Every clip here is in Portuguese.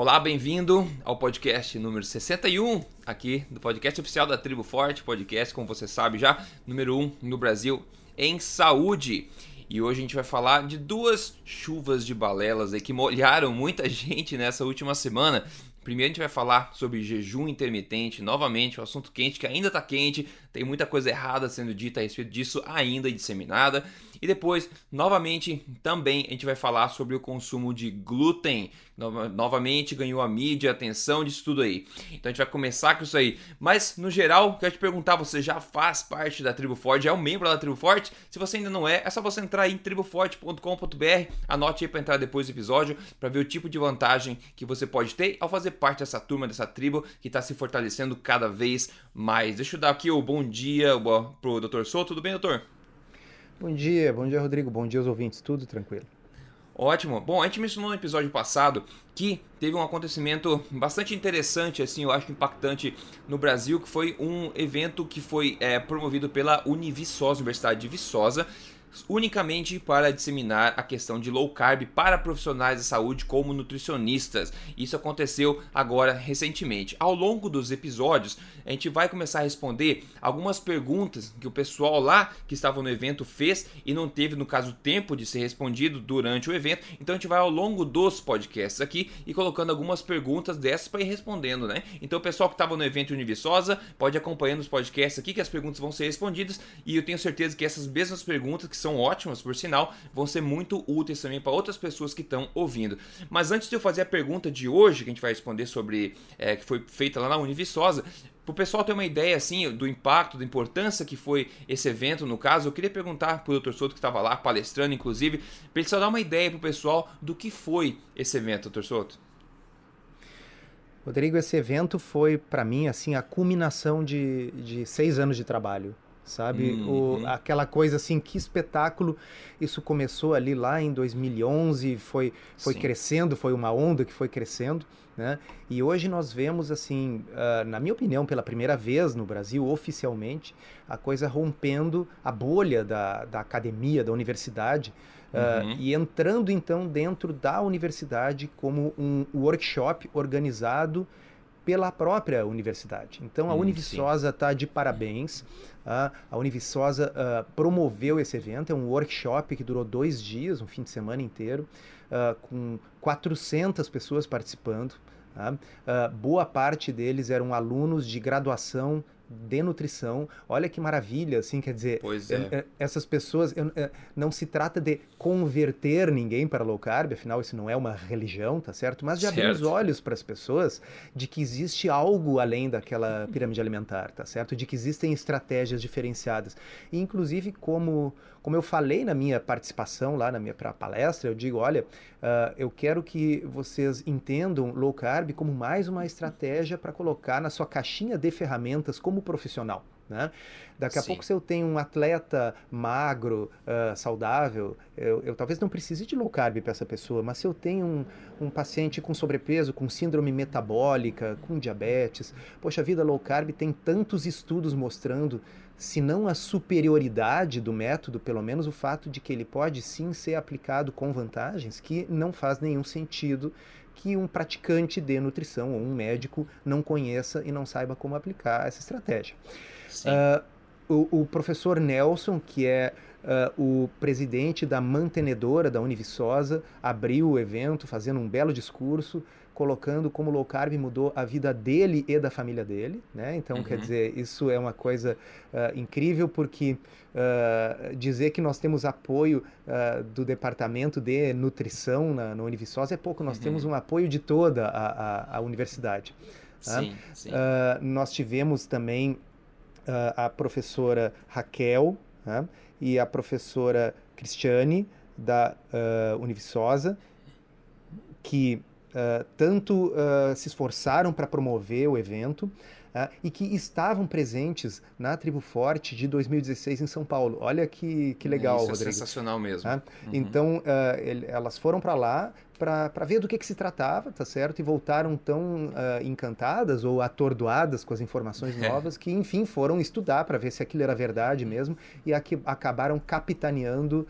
Olá, bem-vindo ao podcast número 61 aqui do podcast oficial da Tribo Forte, podcast, como você sabe já, número 1 no Brasil em saúde. E hoje a gente vai falar de duas chuvas de balelas aí que molharam muita gente nessa última semana. Primeiro a gente vai falar sobre jejum intermitente, novamente, um assunto quente que ainda está quente, tem muita coisa errada sendo dita a respeito disso ainda e disseminada. E depois, novamente, também a gente vai falar sobre o consumo de glúten. novamente ganhou a mídia, a atenção disso tudo aí. Então a gente vai começar com isso aí. Mas, no geral, quero te perguntar: você já faz parte da Tribo Forte? É um membro da Tribo Forte? Se você ainda não é, é só você entrar em triboforte.com.br. Anote aí para entrar depois do episódio para ver o tipo de vantagem que você pode ter ao fazer parte dessa turma, dessa tribo que está se fortalecendo cada vez mais. Deixa eu dar aqui o bom dia pro Dr. Souto. Tudo bem, doutor? Bom dia, bom dia, Rodrigo. Bom dia aos ouvintes. Tudo tranquilo. Ótimo. Bom, a gente mencionou no episódio passado que teve um acontecimento bastante interessante, assim, eu acho impactante no Brasil, que foi um evento que foi é, promovido pela Univiçosa, Universidade de Viçosa, unicamente para disseminar a questão de low carb para profissionais de saúde como nutricionistas. Isso aconteceu agora recentemente. Ao longo dos episódios, a gente vai começar a responder algumas perguntas que o pessoal lá que estava no evento fez e não teve, no caso, tempo de ser respondido durante o evento. Então a gente vai ao longo dos podcasts aqui e colocando algumas perguntas dessas para ir respondendo, né? Então o pessoal que estava no evento Univiçosa pode acompanhando os podcasts aqui que as perguntas vão ser respondidas e eu tenho certeza que essas mesmas perguntas que são ótimas, por sinal, vão ser muito úteis também para outras pessoas que estão ouvindo. Mas antes de eu fazer a pergunta de hoje, que a gente vai responder sobre, é, que foi feita lá na Univiçosa, para o pessoal ter uma ideia assim do impacto, da importância que foi esse evento, no caso, eu queria perguntar para o Dr. Soto que estava lá palestrando, inclusive, para ele só dar uma ideia para o pessoal do que foi esse evento, Dr. Soto. Rodrigo, esse evento foi para mim assim a culminação de, de seis anos de trabalho sabe? Uhum. O, aquela coisa assim, que espetáculo. Isso começou ali lá em 2011, foi, foi crescendo, foi uma onda que foi crescendo, né? E hoje nós vemos, assim, uh, na minha opinião, pela primeira vez no Brasil, oficialmente, a coisa rompendo a bolha da, da academia, da universidade, Uh, uhum. e entrando então dentro da universidade como um workshop organizado pela própria universidade. Então a hum, Univiçosa está de parabéns. Uh, a Univiçosa uh, promoveu esse evento, é um workshop que durou dois dias, um fim de semana inteiro, uh, com 400 pessoas participando. Tá? boa parte deles eram alunos de graduação de nutrição. Olha que maravilha, assim, quer dizer, é. essas pessoas, é, não se trata de converter ninguém para low carb, afinal isso não é uma religião, tá certo? Mas de certo. abrir os olhos para as pessoas de que existe algo além daquela pirâmide alimentar, tá certo? De que existem estratégias diferenciadas. E, inclusive, como, como eu falei na minha participação lá na minha palestra, eu digo, olha, uh, eu quero que vocês entendam low carb como mais uma estratégia para colocar na sua caixinha de ferramentas como profissional. Né? Daqui a Sim. pouco, se eu tenho um atleta magro, uh, saudável, eu, eu, talvez não precise de low carb para essa pessoa, mas se eu tenho um, um, paciente com sobrepeso, com síndrome metabólica, com diabetes, poxa vida, low carb tem tantos estudos mostrando, se não a superioridade do método, pelo menos o fato de que ele pode sim ser aplicado com vantagens, que não faz nenhum sentido que um praticante de nutrição ou um médico não conheça e não saiba como aplicar essa estratégia. Uh, o, o, professor Nelson, que é uh, o presidente da mantenedora da Univiçosa, abriu o evento fazendo um belo discurso, colocando como low carb mudou a vida dele e da família dele, né? Então, uhum. quer dizer, isso é uma coisa uh, incrível porque uh, dizer que nós temos apoio do departamento de nutrição na, na Univiçosa é pouco, nós uhum. temos um apoio de toda a, a, a universidade. Tá? Sim, sim. nós tivemos também a professora Raquel né? E a professora Cristiane da uh, Univiçosa, que uh, tanto uh, se esforçaram para promover o evento uh, e que estavam presentes na Tribo Forte de 2016 em São Paulo. Olha que, que legal, Isso é Rodrigo. É sensacional mesmo. Uhum. Então, ele, elas foram para lá para ver do que, que se tratava, tá certo? E voltaram tão encantadas ou atordoadas com as informações novas que, enfim, foram estudar para ver se aquilo era verdade mesmo e aqui, acabaram capitaneando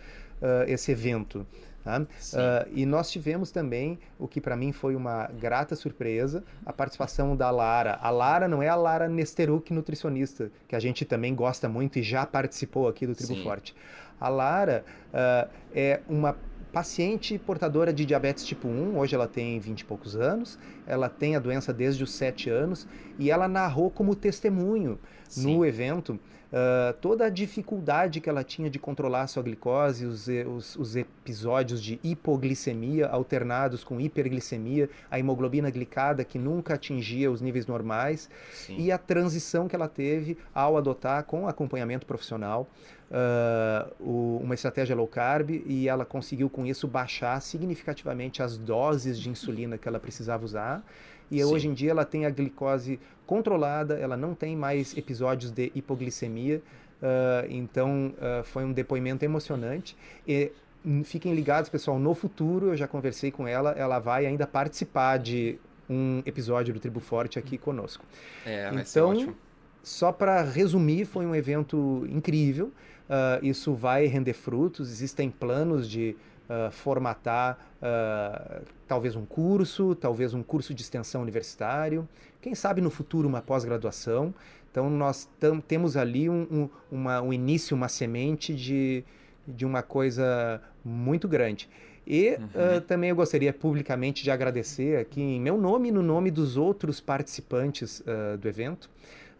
esse evento. Tá? Uh, e nós tivemos também o que para mim foi uma grata surpresa, a participação da Lara. A Lara não é a Lara Nesteruk, nutricionista, que a gente também gosta muito e já participou aqui do Tribo Sim. Forte. A Lara uh, é uma paciente portadora de diabetes tipo 1, hoje ela tem 20 e poucos anos, ela tem a doença desde os 7 anos e ela narrou como testemunho Sim. no evento Uh, toda a dificuldade que ela tinha de controlar a sua glicose, os, os, os, episódios de hipoglicemia alternados com hiperglicemia, a hemoglobina glicada que nunca atingia os níveis normais Sim. e a transição que ela teve ao adotar com acompanhamento profissional uh, o, uma estratégia low carb e ela conseguiu com isso baixar significativamente as doses de insulina que ela precisava usar e Sim. hoje em dia ela tem a glicose controlada, ela não tem mais episódios de hipoglicemia. Uh, então uh, foi um depoimento emocionante. E hum, fiquem ligados, pessoal, no futuro eu já conversei com ela, ela vai ainda participar de um episódio do Tribo Forte aqui conosco. É, então, só para resumir, foi um evento incrível. Uh, isso vai render frutos. Existem planos de uh, formatar uh, talvez um curso, talvez um curso de extensão universitário, quem sabe no futuro uma pós-graduação. Então nós temos ali um, um, uma, um início, uma semente de, de uma coisa muito grande. E uhum. uh, também eu gostaria publicamente de agradecer aqui em meu nome e no nome dos outros participantes uh, do evento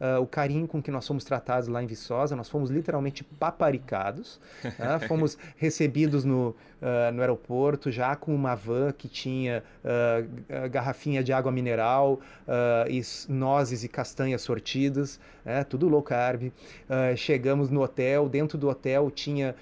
uh, o carinho com que nós fomos tratados lá em Viçosa. Nós fomos literalmente paparicados. uh, fomos recebidos no, uh, no aeroporto já com uma van que tinha garrafinha de água mineral, e nozes e castanhas sortidas, é, tudo low carb. chegamos no hotel, dentro do hotel tinha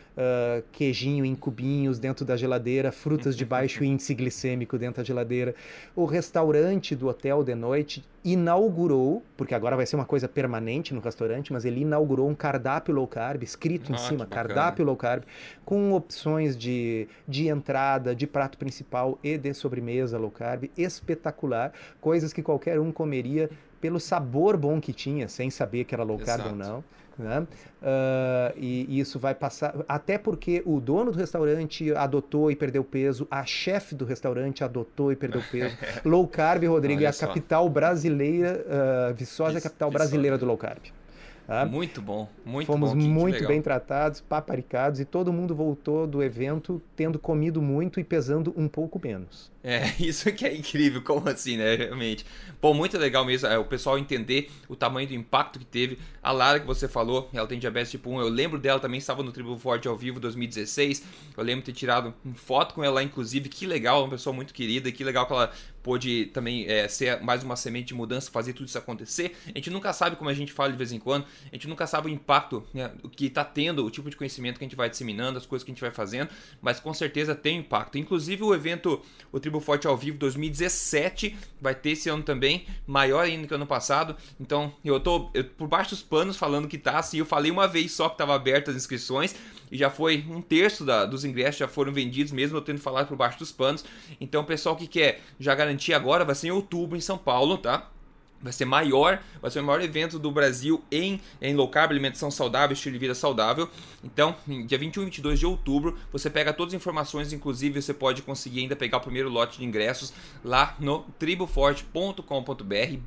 queijinho em cubinhos dentro da geladeira, frutas de baixo índice glicêmico dentro da geladeira. O restaurante do hotel de noite inaugurou, porque agora vai ser uma coisa permanente no restaurante, mas ele inaugurou um cardápio low carb, escrito ah, em cima, cardápio low carb, com opções de, de entrada, de prato principal e de sobremesa low carb, espetacular, coisas que qualquer um comeria pelo sabor bom que tinha, sem saber que era low carb Exato. ou não. Né? Uh, e, e, isso vai passar. Até porque o dono do restaurante adotou e perdeu peso, a chefe do restaurante adotou e perdeu peso. low carb, Rodrigo, é a capital brasileira, uh, Viçosa é a capital brasileira do low carb. Tá? Muito bom, muito Fomos bom. muito bem tratados, paparicados e todo mundo voltou do evento tendo comido muito e pesando um pouco menos. É, isso que é incrível, como assim, né? Realmente. Pô, muito legal mesmo é, o pessoal entender o tamanho do impacto que teve. A Lara que você falou, ela tem diabetes tipo 1, eu lembro dela também, estava no Tribo Forte ao vivo 2016. Eu lembro de ter tirado foto com ela, inclusive, que legal, uma pessoa muito querida, que legal que ela pôde também é, ser mais uma semente de mudança, fazer tudo isso acontecer. A gente nunca sabe, como a gente fala de vez em quando, a gente nunca sabe o impacto né, que está tendo, o tipo de conhecimento que a gente vai disseminando, as coisas que a gente vai fazendo, mas com certeza tem impacto. Inclusive o evento, o Tribo Forte ao vivo 2017, vai ter esse ano também, maior ainda que ano passado. Então eu tô eu, por baixo dos panos falando que tá assim. Eu falei uma vez só que estava aberto as inscrições e já foi um terço da, dos ingressos já foram vendidos, mesmo eu tendo falado por baixo dos panos. Então, o pessoal que quer já garantir agora, vai ser em outubro em São Paulo, tá? Vai ser maior, vai ser o maior evento do Brasil em, em low carb, alimentação saudável, estilo de vida saudável. Então, dia 21 e 22 de outubro, você pega todas as informações, inclusive você pode conseguir ainda pegar o primeiro lote de ingressos lá no triboforte.com.br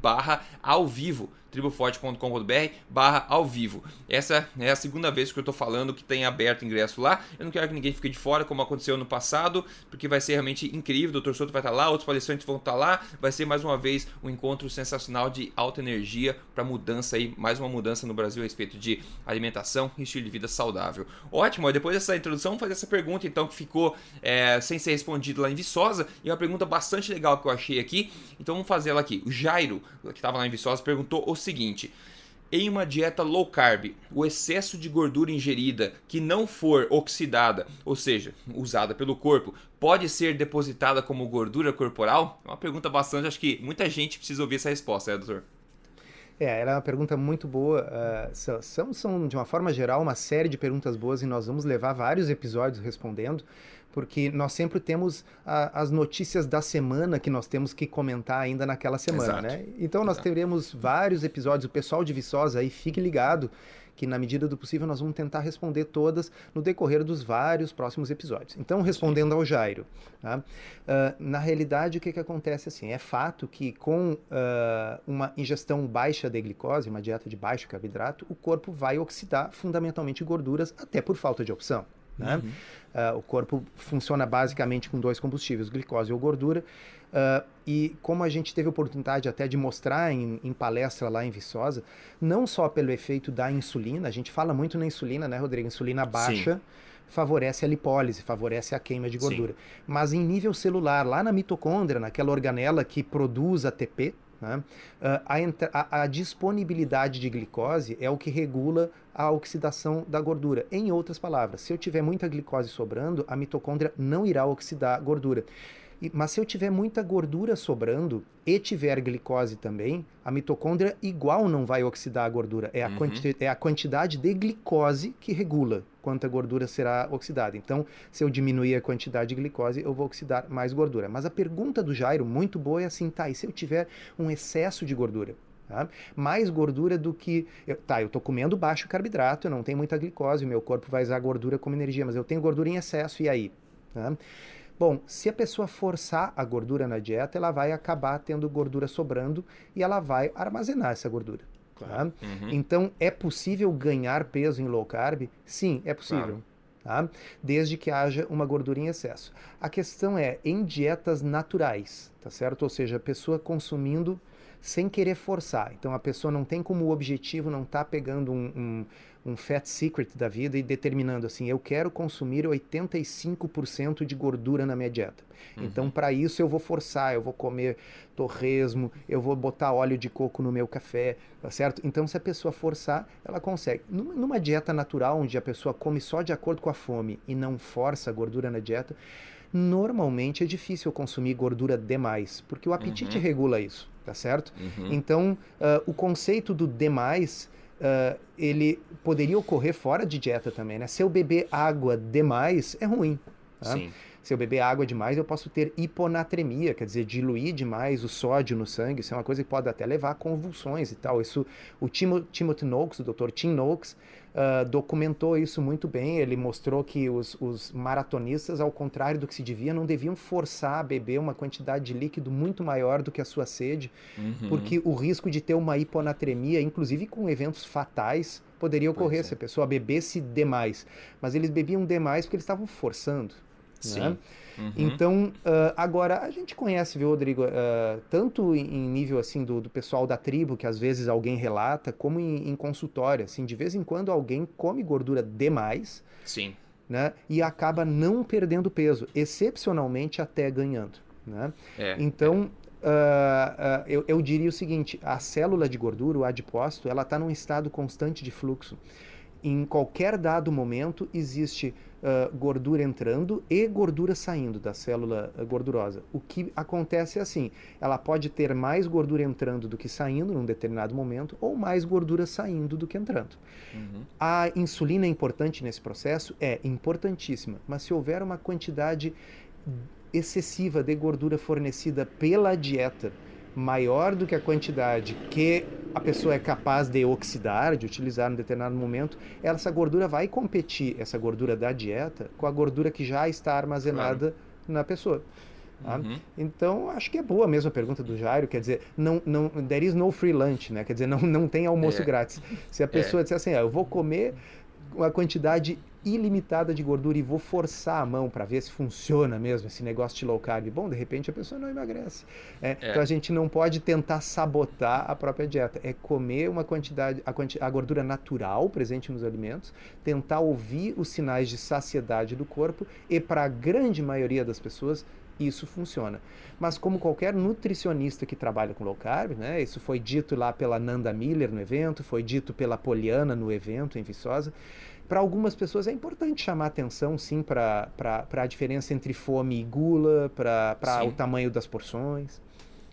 barra ao vivo triboforte.com.br barra ao vivo. Essa é a segunda vez que eu estou falando que tem aberto ingresso lá. Eu não quero que ninguém fique de fora, como aconteceu no passado, porque vai ser realmente incrível. O Dr. Soto vai estar lá, outros palestrantes vão estar lá. Vai ser mais uma vez um encontro sensacional de alta energia para mudança aí, mais uma mudança no Brasil a respeito de alimentação e estilo de vida saudável. Ótimo, depois dessa introdução, vamos fazer essa pergunta então que ficou é, sem ser respondida lá em Viçosa e é uma pergunta bastante legal que eu achei aqui. Então vamos fazer ela aqui. O Jairo, que estava lá em Viçosa, perguntou o seguinte: em uma dieta low carb, o excesso de gordura ingerida que não for oxidada, ou seja, usada pelo corpo, pode ser depositada como gordura corporal? É uma pergunta bastante, acho que muita gente precisa ouvir essa resposta, né, doutor? É, ela é uma pergunta muito boa. Uh, são, são, de uma forma geral, uma série de perguntas boas e nós vamos levar vários episódios respondendo, porque nós sempre temos a, as notícias da semana que nós temos que comentar ainda naquela semana, Exato. né? Então nós Exato. teremos vários episódios. O pessoal de Viçosa aí, fique ligado que na medida do possível nós vamos tentar responder todas no decorrer dos vários próximos episódios. Então, respondendo ao Jairo, tá? uh, na realidade o que, que acontece assim? É fato que com uh, uma ingestão baixa de glicose, uma dieta de baixo carboidrato, o corpo vai oxidar fundamentalmente gorduras até por falta de opção. Né? Uhum. Uh, o corpo funciona basicamente com dois combustíveis, glicose ou gordura. Uh, e como a gente teve oportunidade até de mostrar em, em, palestra lá em Viçosa, não só pelo efeito da insulina, a gente fala muito na insulina, né, Rodrigo? Insulina baixa Sim. favorece a lipólise, favorece a queima de gordura. Sim. Mas em nível celular, lá na mitocôndria, naquela organela que produz ATP, né? Uh, a, a, a, disponibilidade de glicose é o que regula a oxidação da gordura. Em outras palavras, se eu tiver muita glicose sobrando, a mitocôndria não irá oxidar gordura. E, mas se eu tiver muita gordura sobrando e tiver glicose também, a mitocôndria igual não vai oxidar a gordura. É a, uhum. quanti é a quantidade de glicose que regula quanta gordura será oxidada. Então, se eu diminuir a quantidade de glicose, eu vou oxidar mais gordura. Mas a pergunta do Jairo, muito boa, é assim, tá, e se eu tiver um excesso de gordura? Tá? Mais gordura do que. Eu, tá, eu estou comendo baixo carboidrato, eu não tenho muita glicose, meu corpo vai usar gordura como energia, mas eu tenho gordura em excesso, e aí? Tá? Bom, se a pessoa forçar a gordura na dieta, ela vai acabar tendo gordura sobrando e ela vai armazenar essa gordura. Tá? Uhum. Então, é possível ganhar peso em low carb? Sim, é possível. Claro. Tá? Desde que haja uma gordura em excesso. A questão é em dietas naturais, tá certo? Ou seja, a pessoa consumindo sem querer forçar. Então a pessoa não tem como objetivo, não está pegando um, um, fat secret da vida e determinando assim, eu quero consumir 85% de gordura na minha dieta. Uhum. Então, para isso, eu vou forçar, eu vou comer torresmo, eu vou botar óleo de coco no meu café, tá certo? Então, se a pessoa forçar, ela consegue. Numa dieta natural, onde a pessoa come só de acordo com a fome e não força a gordura na dieta, normalmente é difícil consumir gordura demais, porque o apetite uhum. regula isso, tá certo? Uhum. Então, uh, o conceito do demais uh, ele poderia ocorrer fora de dieta também, né? Se eu beber água demais, é ruim. Tá? Sim. Se eu beber água demais, eu posso ter hiponatremia, quer dizer, diluir demais o sódio no sangue. Isso é uma coisa que pode até levar a convulsões e tal. Isso, o Timo, Timothy Noakes, o Dr. Tim Noakes, uh, documentou isso muito bem. Ele mostrou que os, os, maratonistas, ao contrário do que se devia, não deviam forçar a beber uma quantidade de líquido muito maior do que a sua sede, uhum. porque o risco de ter uma hiponatremia, inclusive com eventos fatais, poderia ocorrer é. se a pessoa bebesse demais. Mas eles bebiam demais porque eles estavam forçando. Sim. Né? Uhum. Então, uh, agora, a gente conhece, viu, Rodrigo, uh, tanto em nível, assim, do, do, pessoal da tribo, que às vezes alguém relata, como em, em consultório, assim, de vez em quando alguém come gordura demais. Sim. Né, e acaba não perdendo peso, excepcionalmente até ganhando. Né? É, então, Uh, uh, eu, eu, diria o seguinte: a célula de gordura, o adipócito, ela está num estado constante de fluxo. Em qualquer dado momento existe uh, gordura entrando e gordura saindo da célula gordurosa. O que acontece é assim: ela pode ter mais gordura entrando do que saindo num determinado momento, ou mais gordura saindo do que entrando. Uhum. A insulina é importante nesse processo? É importantíssima, mas se houver uma quantidade excessiva de gordura fornecida pela dieta, maior do que a quantidade que a pessoa é capaz de oxidar, de utilizar em determinado momento, essa gordura vai competir, essa gordura da dieta, com a gordura que já está armazenada claro. na pessoa. Tá? Uhum. Então, acho que é boa mesmo a pergunta do Jairo, quer dizer, não, não, there is no free lunch, né? Quer dizer, não, não tem almoço é. grátis. Se a pessoa é. disser assim, ah, eu vou comer uma quantidade ilimitada de gordura e vou forçar a mão para ver se funciona mesmo esse negócio de low carb. Bom, de repente a pessoa não emagrece. É, é. Então a gente não pode tentar sabotar a própria dieta. É comer uma quantidade, a, quanti a gordura natural presente nos alimentos, tentar ouvir os sinais de saciedade do corpo e para a grande maioria das pessoas isso funciona. Mas como qualquer nutricionista que trabalha com low carb, né, isso foi dito lá pela Nanda Miller no evento, foi dito pela Poliana no evento em Viçosa, para algumas pessoas é importante chamar atenção, sim, para a diferença entre fome e gula, para o tamanho das porções.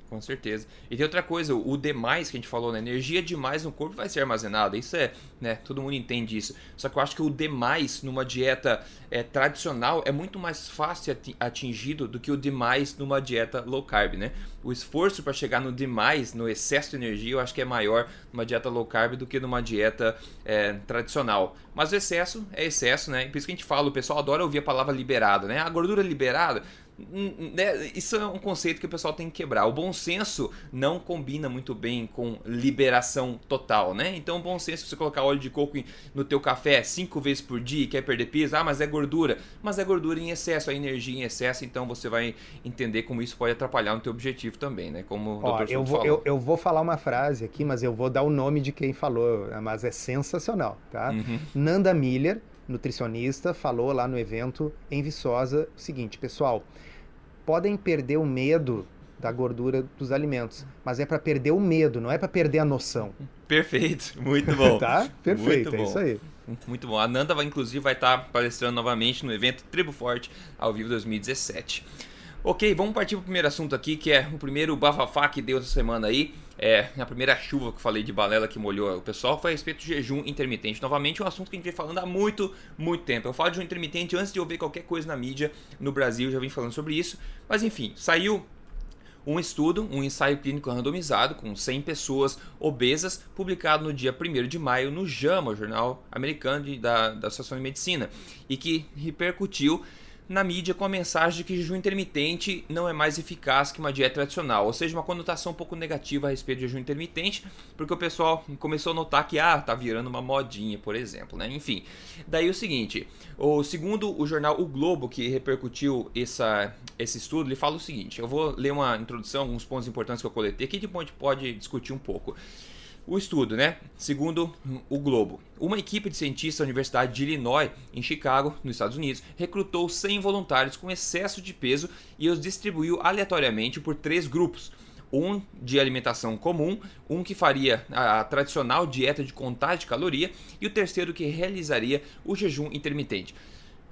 Com certeza. E tem outra coisa, o demais que a gente falou, né? Energia demais no corpo vai ser armazenada. Isso é, né? Todo mundo entende isso. Só que eu acho que o demais numa dieta é, tradicional é muito mais fácil atingido do que o demais numa dieta low carb, né? O esforço para chegar no demais, no excesso de energia, eu acho que é maior numa dieta low carb do que numa dieta é, tradicional. Mas o excesso é excesso, né? Por isso que a gente fala, o pessoal adora ouvir a palavra liberado, né? A gordura liberada né, isso é um conceito que o pessoal tem que quebrar. O bom senso não combina muito bem com liberação total, né? Então, o bom senso é você colocar óleo de coco no teu café cinco vezes por dia e quer perder peso, ah, mas é gordura. Mas é gordura em excesso, é energia em excesso, então você vai entender como isso pode atrapalhar no teu objetivo também, né? Como Ó, eu vou, eu, eu, vou falar uma frase aqui, mas eu vou dar o nome de quem falou, mas é sensacional, tá? Uhum. Nanda Miller, nutricionista, falou lá no evento em Viçosa o seguinte, pessoal, podem perder o medo da gordura dos alimentos, mas é para perder o medo, não é para perder a noção. Perfeito, muito bom. tá? Perfeito, é isso aí. Muito bom. A Nanda vai, inclusive vai estar tá palestrando novamente no evento Tribo Forte ao vivo 2017. Ok, vamos partir para o primeiro assunto aqui, que é o primeiro bafafá que deu essa semana aí. É, a primeira chuva que eu falei de balela que molhou o pessoal foi a respeito do jejum intermitente. Novamente, um assunto que a gente vem falando há muito, muito tempo. Eu falo de jejum intermitente antes de eu ver qualquer coisa na mídia no Brasil, já vim falando sobre isso. Mas enfim, saiu um estudo, um ensaio clínico randomizado com 100 pessoas obesas, publicado no dia 1 de maio no JAMA, o Jornal Americano de, da, da Associação de Medicina, e que repercutiu na mídia com a mensagem de que jejum intermitente não é mais eficaz que uma dieta tradicional, ou seja, uma conotação um pouco negativa a respeito de jejum intermitente, porque o pessoal começou a notar que ah, tá virando uma modinha, por exemplo, né? Enfim. Daí o seguinte, o segundo o jornal O Globo que repercutiu essa, esse estudo, ele fala o seguinte, eu vou ler uma introdução, alguns pontos importantes que eu coletei aqui, depois a gente pode discutir um pouco. O estudo, né? Segundo o Globo, uma equipe de cientistas da Universidade de Illinois, em Chicago, nos Estados Unidos, recrutou 100 voluntários com excesso de peso e os distribuiu aleatoriamente por três grupos. Um de alimentação comum, um que faria a tradicional dieta de contagem de caloria e o terceiro que realizaria o jejum intermitente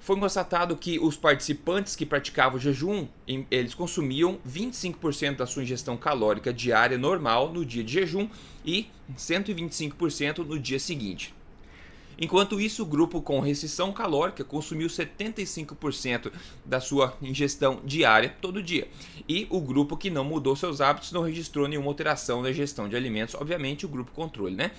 foi constatado que os participantes que praticavam jejum, eles consumiam 25% da sua ingestão calórica diária normal no dia de jejum e 125% no dia seguinte. Enquanto isso, o grupo com restrição calórica consumiu 75% da sua ingestão diária todo dia. E o grupo que não mudou seus hábitos não registrou nenhuma alteração na ingestão de alimentos, obviamente o grupo controle, né?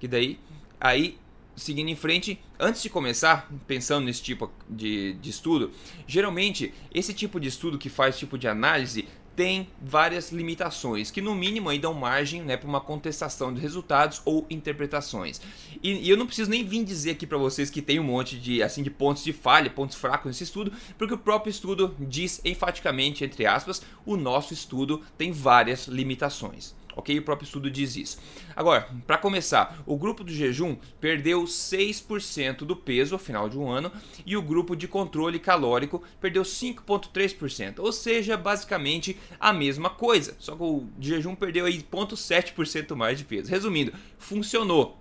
Que daí aí seguindo em frente, antes de começar, pensando nesse tipo de, de estudo, geralmente esse tipo de estudo que faz tipo de análise tem várias limitações, que no mínimo aí dão margem né, para uma contestação de resultados ou interpretações. E, e eu não preciso nem vir dizer aqui para vocês que tem um monte de, assim, de pontos de falha, pontos fracos nesse estudo, porque o próprio estudo diz enfaticamente, entre aspas, o nosso estudo tem várias limitações ok? O próprio estudo diz isso. Agora, para começar, o grupo do jejum perdeu 6% do peso ao final de um ano e o grupo de controle calórico perdeu 5,3%, ou seja, basicamente a mesma coisa, só que o jejum perdeu aí 0,7% mais de peso. Resumindo, funcionou.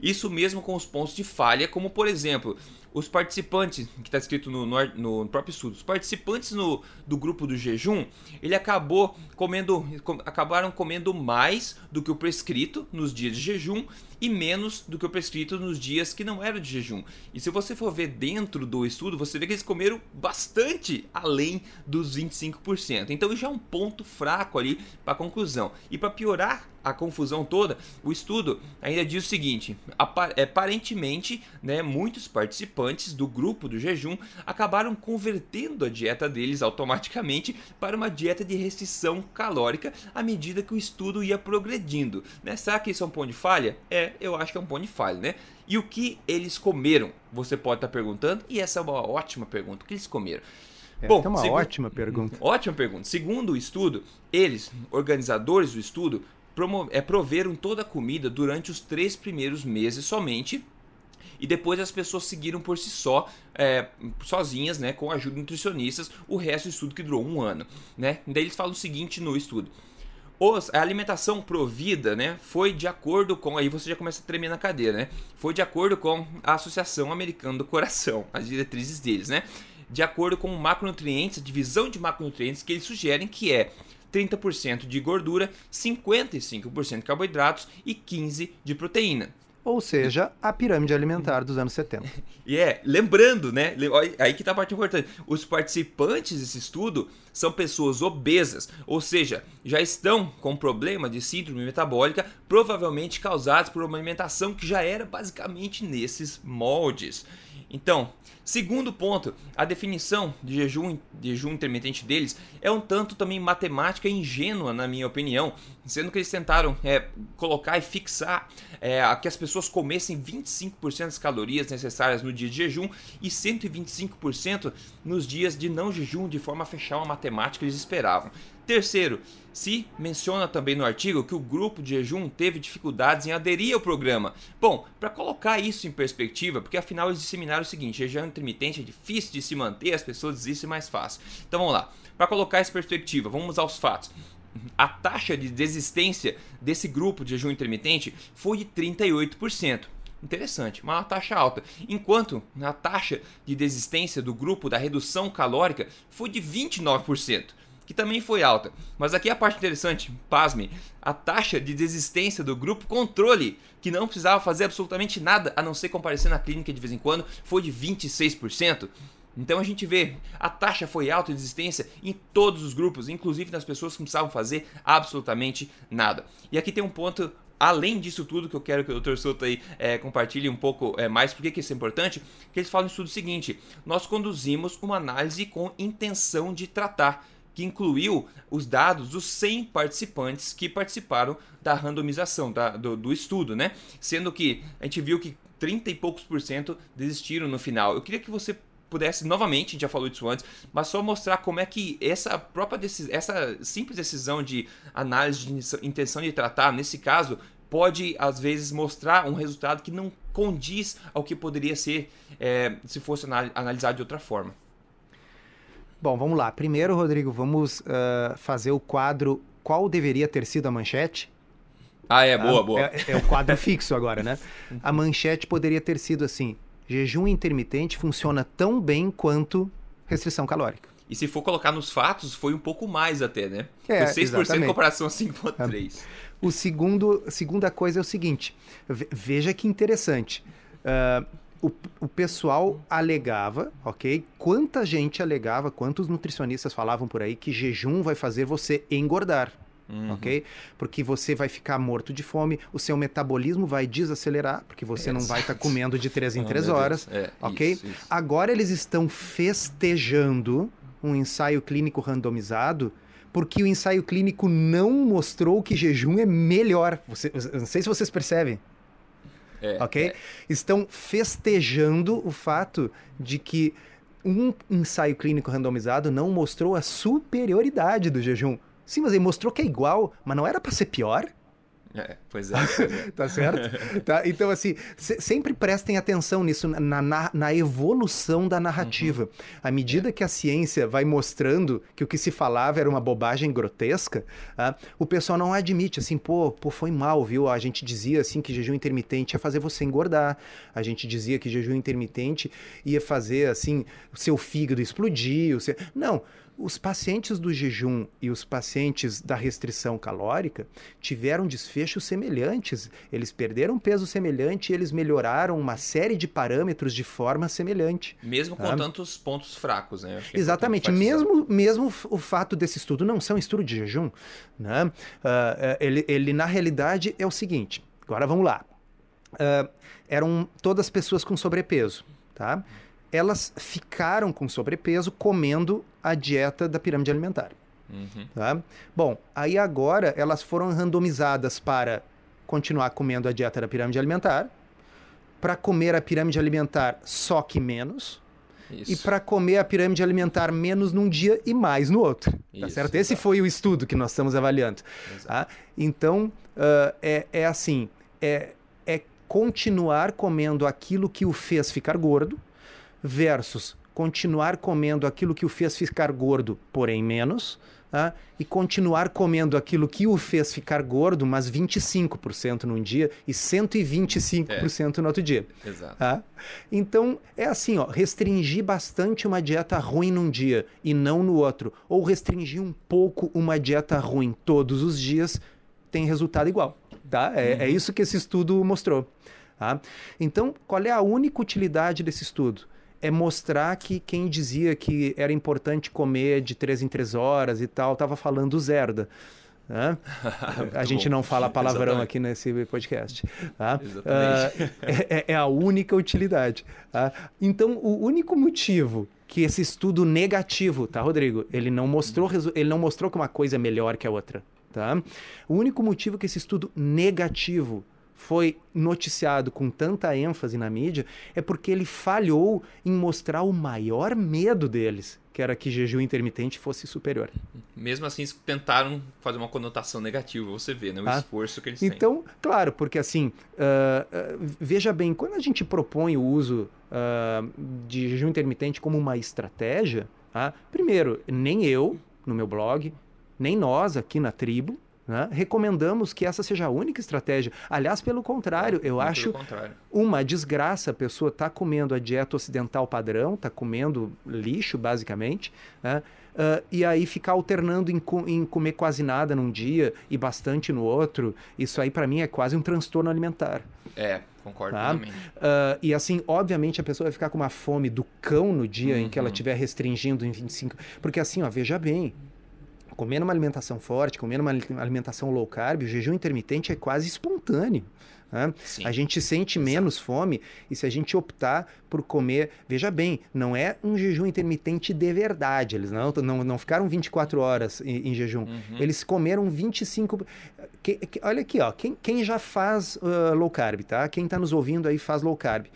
Isso mesmo com os pontos de falha, como por exemplo, os participantes, que está escrito no, no, no, próprio estudo, os participantes no, do grupo do jejum, ele acabou comendo, com, acabaram comendo mais do que o prescrito nos dias de jejum e menos do que o prescrito nos dias que não eram de jejum. E se você for ver dentro do estudo, você vê que eles comeram bastante além dos 25%. Então já é um ponto fraco ali para a conclusão. E para piorar a confusão toda, o estudo ainda diz o seguinte: aparentemente, né, muitos participantes do grupo do jejum acabaram convertendo a dieta deles automaticamente para uma dieta de restrição calórica à medida que o estudo ia progredindo. Né? Será que isso é um ponto de falha? É, eu acho que é um ponto de falha, né? E o que eles comeram? Você pode estar perguntando, e essa é uma ótima pergunta: o que eles comeram? É, Bom, é uma ótima pergunta. Ótima pergunta. Segundo o estudo, eles, organizadores do estudo, é, proveram toda a comida durante os três primeiros meses somente. E depois as pessoas seguiram por si só, é, sozinhas, né, com ajuda de nutricionistas, o resto do estudo que durou um ano. Né? Daí eles falam o seguinte no estudo. Os, a alimentação provida, né, foi de acordo com, aí você já começa a tremer na cadeira, né, foi de acordo com a Associação Americana do Coração, as diretrizes deles, né, de acordo com macronutrientes, a divisão de macronutrientes que eles sugerem que é 30% de gordura, 55% de carboidratos e 15% de proteína. Ou seja, a pirâmide alimentar dos anos 70. E é, lembrando, né? Aí que tá a parte importante. Os participantes desse estudo são pessoas obesas, ou seja, já estão com problema de síndrome metabólica, provavelmente causados por uma alimentação que já era basicamente nesses moldes. Então, segundo ponto, a definição de jejum, jejum intermitente deles é um tanto também matemática ingênua, na minha opinião, sendo que eles tentaram é, colocar e fixar é, que as pessoas comessem 25% das calorias necessárias no dia de jejum e 125% nos dias de não jejum, de forma a fechar uma matemática que eles esperavam. Terceiro, se menciona também no artigo que o grupo de jejum teve dificuldades em aderir ao programa. Bom, para colocar isso em perspectiva, porque afinal eles disseminaram o seguinte: jejum intermitente é difícil de se manter, as pessoas desistem mais fácil. Então vamos lá. Para colocar essa perspectiva, vamos aos fatos. A taxa de desistência desse grupo de jejum intermitente foi de 38%. Interessante, uma taxa alta. Enquanto a taxa de desistência do grupo da redução calórica foi de 29% que também foi alta. Mas aqui a parte interessante, pasme, a taxa de desistência do grupo controle, que não precisava fazer absolutamente nada a não ser comparecer na clínica de vez em quando, foi de 26%. Então a gente vê, a taxa foi alta de desistência em todos os grupos, inclusive nas pessoas que não precisavam fazer absolutamente nada. E aqui tem um ponto além disso tudo que eu quero que o Dr. Souto aí é, compartilhe um pouco é, mais, por que isso é importante, que eles falam no estudo seguinte, nós conduzimos uma análise com intenção de tratar, que incluiu os dados dos 100 participantes que participaram da randomização, da, do, do, estudo, né? Sendo que a gente viu que 30 e poucos por cento desistiram no final. Eu queria que você pudesse, novamente, a gente já falou isso antes, mas só mostrar como é que essa própria decisão, essa simples decisão de análise de intenção de tratar, nesse caso, pode às vezes mostrar um resultado que não condiz ao que poderia ser é, se fosse analisado de outra forma. Bom, vamos lá. Primeiro, Rodrigo, vamos uh, fazer o quadro Qual deveria ter sido a manchete? Ah, é, boa, boa. É, é o quadro fixo agora, né? A manchete poderia ter sido assim: jejum intermitente funciona tão bem quanto restrição calórica. E se for colocar nos fatos, foi um pouco mais até, né? É, foi 6% exatamente. em comparação a 5,3%. O segundo, segunda coisa é o seguinte: veja que interessante. Uh, o, o pessoal alegava, ok? Quanta gente alegava, quantos nutricionistas falavam por aí que jejum vai fazer você engordar. Uhum. ok? Porque você vai ficar morto de fome, o seu metabolismo vai desacelerar, porque você é, não vai estar tá comendo de três em três horas, é, ok? Isso, isso. Agora eles estão festejando um ensaio clínico randomizado porque o ensaio clínico não mostrou que jejum é melhor. Você, não sei se vocês percebem. É, ok? É. Estão festejando o fato de que um ensaio clínico randomizado não mostrou a superioridade do jejum. Sim, mas ele mostrou que é igual, mas não era para ser pior? É, pois é. Pois é. tá certo? tá? Então, assim, se, sempre prestem atenção nisso, na, na, na evolução da narrativa. Uhum. À medida é. que a ciência vai mostrando que o que se falava era uma bobagem grotesca, ah, o pessoal não admite, assim, pô, pô, foi mal, viu? A gente dizia, assim, que jejum intermitente ia fazer você engordar. A gente dizia que jejum intermitente ia fazer, assim, o seu fígado explodir. O seu... Não, os pacientes do jejum e os pacientes da restrição calórica tiveram desfechos semelhantes. Eles perderam peso semelhante e eles melhoraram uma série de parâmetros de forma semelhante. Mesmo com tá? tantos pontos fracos, né? É Exatamente. Mesmo, mesmo o fato desse estudo não ser um estudo de jejum, né? Uh, ele, ele, na realidade, é o seguinte. Agora vamos lá. Uh, eram todas pessoas com sobrepeso, tá? Elas ficaram com sobrepeso comendo a dieta da pirâmide alimentar. Uhum. Tá? Bom, aí agora elas foram randomizadas para continuar comendo a dieta da pirâmide alimentar, para comer a pirâmide alimentar só que menos, isso. e para comer a pirâmide alimentar menos num dia e mais no outro. Tá Isso, certo? Esse foi o estudo que nós estamos avaliando. Tá? Então, uh, é, é assim: é, é continuar comendo aquilo que o fez ficar gordo, versus continuar comendo aquilo que o fez ficar gordo, porém menos, tá? e continuar comendo aquilo que o fez ficar gordo, mas 25% num dia e 125% é. no outro dia. Exato. Tá? Então, é assim, ó, restringir bastante uma dieta ruim num dia e não no outro, ou restringir um pouco uma dieta ruim todos os dias, tem resultado igual. Tá? É, é uhum. é isso que esse estudo mostrou. Tá? Então, qual é a única utilidade desse estudo? É mostrar que quem dizia que era importante comer de três em três horas e tal, estava falando Zerda. Né? a gente bom. não fala palavrão Exatamente. aqui nesse podcast. Tá? Uh, é, é, a única utilidade. Tá? Então, o único motivo que esse estudo negativo, tá, Rodrigo? Ele não mostrou, ele não mostrou que uma coisa é melhor que a outra. Tá? O único motivo que esse estudo negativo foi noticiado com tanta ênfase na mídia é porque ele falhou em mostrar o maior medo deles, que era que jejum intermitente fosse superior. Mesmo assim, tentaram fazer uma conotação negativa, você vê, né? O ah, esforço que eles têm. Então, claro, porque assim, uh, uh, veja bem, quando a gente propõe o uso uh, de jejum intermitente como uma estratégia, tá? primeiro, nem eu, no meu blog, nem nós aqui na tribo, né? Recomendamos que essa seja a única estratégia. Aliás, pelo contrário, eu acho contrário. uma desgraça a pessoa estar tá comendo a dieta ocidental padrão, está comendo lixo, basicamente, né? Uh, e aí ficar alternando em, em, comer quase nada num dia e bastante no outro, isso aí para mim é quase um transtorno alimentar. É, concordo tá? Uh, e assim, obviamente a pessoa vai ficar com uma fome do cão no dia uhum. em que ela estiver uhum. restringindo em 25. Porque assim, ó, veja bem, comendo uma alimentação forte, comendo uma alimentação low carb, o jejum intermitente é quase espontâneo. Né? A gente sente menos fome e se a gente optar por comer, veja bem, não é um jejum intermitente de verdade. Eles não, não, não ficaram 24 horas em, em jejum. Uhum. Eles comeram 25. Que, que, olha aqui, ó, quem, quem já faz uh, low carb, tá? Quem está nos ouvindo aí faz low carb.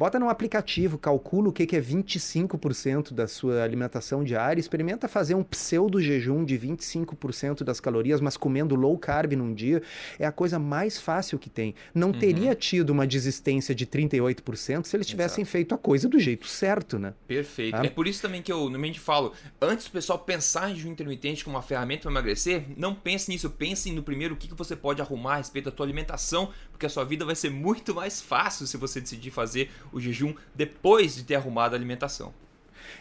Bota no aplicativo, calcula o que, que é 25% da sua alimentação diária, experimenta fazer um pseudo jejum de 25% das calorias, mas comendo low carb num dia, é a coisa mais fácil que tem. Não uhum. teria tido uma desistência de 38% se eles tivessem Exato. feito a coisa do jeito certo, né? Perfeito. Ah. É por isso também que eu normalmente falo, antes do pessoal pensar em jejum intermitente como uma ferramenta para emagrecer, não pense nisso, pense no primeiro o que, que você pode arrumar a respeito da tua alimentação, porque a sua vida vai ser muito mais fácil se você decidir fazer o jejum depois de ter arrumado a alimentação.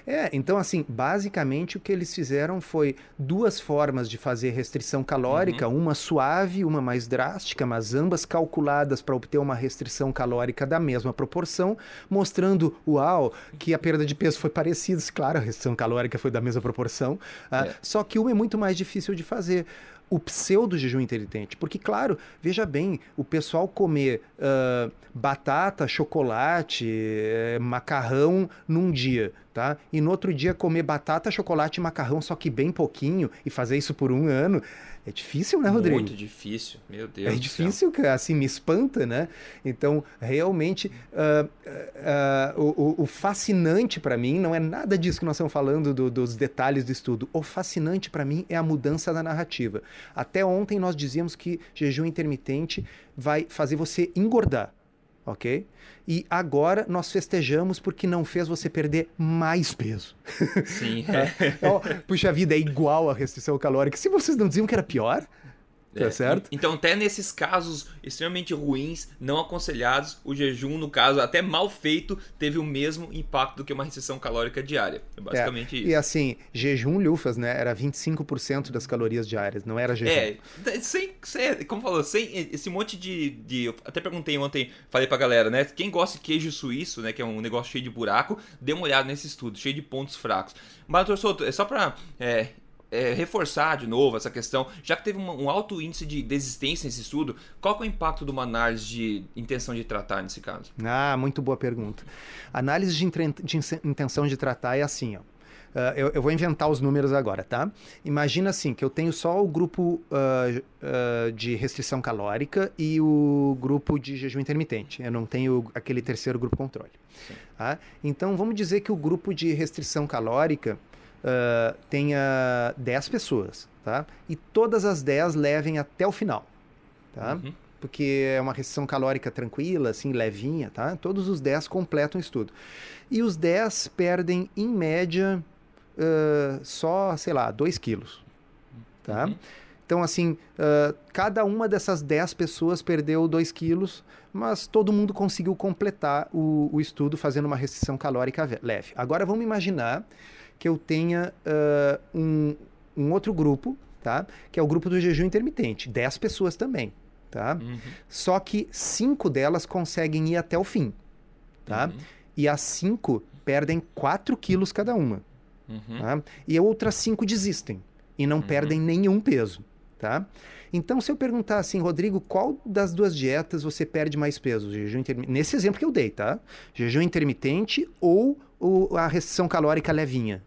É, então assim, basicamente o que eles fizeram foi duas formas de fazer restrição calórica, uhum. uma suave, uma mais drástica, mas ambas calculadas para obter uma restrição calórica da mesma proporção, mostrando, uau, que a perda de peso foi parecida, claro, a restrição calórica foi da mesma proporção, uh, é. só que uma é muito mais difícil de fazer o pseudo jejum intermitente. Porque, claro, veja bem, o pessoal comer uh, batata, chocolate, eh, macarrão num dia, tá? E no outro dia comer batata, chocolate e macarrão, só que bem pouquinho, e fazer isso por um ano, é difícil, né, Rodrigo? Muito difícil, meu Deus. É difícil, cara, assim, me espanta, né? Então, realmente, uh, uh, uh, o, o, fascinante para mim não é nada disso que nós estamos falando do, dos detalhes do estudo. O fascinante para mim é a mudança da narrativa. Até ontem nós dizíamos que jejum intermitente vai fazer você engordar ok? E agora nós festejamos porque não fez você perder mais peso. Sim. então, puxa vida, é igual a restrição calórica. Se vocês não diziam que era pior, Tá é, certo? Então, até nesses casos extremamente ruins, não aconselhados, o jejum, no caso, até mal feito, teve o mesmo impacto do que uma restrição calórica diária. É basicamente é, isso. E assim, jejum lufas, né? Era 25% das calorias diárias, não era jejum. É, sem, sem, como falou, sem esse monte de, de. Até perguntei ontem, falei pra galera, né? Quem gosta de queijo suíço, né? Que é um negócio cheio de buraco, dê uma olhada nesse estudo, cheio de pontos fracos. Mas, doutor Souto, é só pra é, é, reforçar de novo essa questão, já que teve um, um, alto índice de desistência nesse estudo, qual é o impacto de uma análise de intenção de tratar nesse caso? Ah, muito boa pergunta. Análise de, de intenção de tratar é assim, ó. Uh, eu, eu, vou inventar os números agora, tá? Imagina assim, que eu tenho só o grupo uh, uh, de restrição calórica e o grupo de jejum intermitente. Eu não tenho aquele terceiro grupo controle. Tá? Então, vamos dizer que o grupo de restrição calórica uh, tenha 10 pessoas, tá? E todas as 10 levem até o final, tá? Uhum. Porque é uma restrição calórica tranquila, assim, levinha, tá? Todos os 10 completam o estudo. E os 10 perdem, em média, uh, só, sei lá, 2 quilos, tá? Uhum. Então, assim, uh, cada uma dessas 10 pessoas perdeu 2 quilos, mas todo mundo conseguiu completar o, o, estudo fazendo uma restrição calórica leve. Agora, vamos imaginar que eu tenha uh, um, um outro grupo, tá? Que é o grupo do jejum intermitente, 10 pessoas também, tá? Uhum. Só que cinco delas conseguem ir até o fim, tá? Uhum. E as cinco perdem 4 quilos cada uma. Uhum. Tá? E outras cinco desistem e não uhum. perdem nenhum peso, tá? Então, se eu perguntar assim, Rodrigo, qual das duas dietas você perde mais peso? Jejum intermitente? Nesse exemplo que eu dei, tá? Jejum intermitente ou, ou a restrição calórica levinha?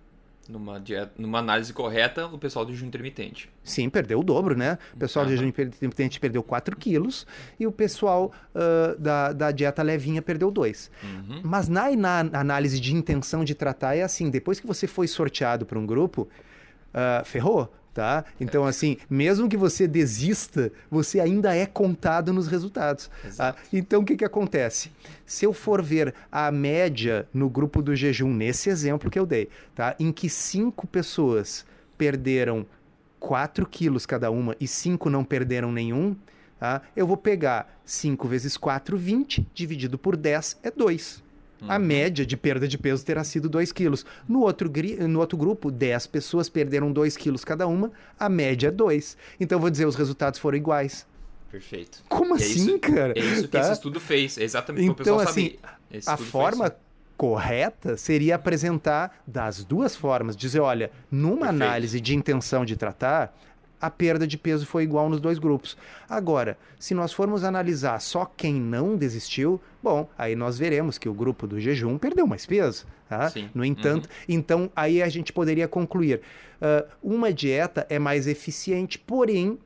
Numa, dieta, numa análise correta, o pessoal do jejum intermitente. Sim, perdeu o dobro, né? O pessoal uhum. do jejum intermitente perdeu 4 quilos e o pessoal uh, da, da dieta levinha perdeu 2. Uhum. Mas na, na análise de intenção de tratar é assim: depois que você foi sorteado para um grupo, uh, ferrou tá? Então, assim, mesmo que você desista, você ainda é contado nos resultados. Tá? Então, o que, que acontece? Se eu for ver a média no grupo do jejum, nesse exemplo que eu dei, tá? Em que cinco pessoas perderam 4 quilos cada uma e cinco não perderam nenhum, tá? eu vou pegar 5 vezes 4, 20, dividido por 10 é 2 a uhum. média de perda de peso terá sido 2 quilos. No outro, no outro grupo, 10 pessoas perderam 2 quilos cada uma, a média é 2. Então, vou dizer, os resultados foram iguais. Perfeito. Como é assim, isso, cara? É isso que tá? esse estudo fez, é exatamente então, o pessoal assim, A forma correta seria apresentar das duas formas, dizer, olha, numa Perfeito. análise de intenção de tratar, a perda de peso foi igual nos dois grupos. Agora, se nós formos analisar só quem não desistiu, bom, aí nós veremos que o grupo do jejum perdeu mais peso. Tá? Sim. No entanto, uhum. então aí a gente poderia concluir: uh, uma dieta é mais eficiente, porém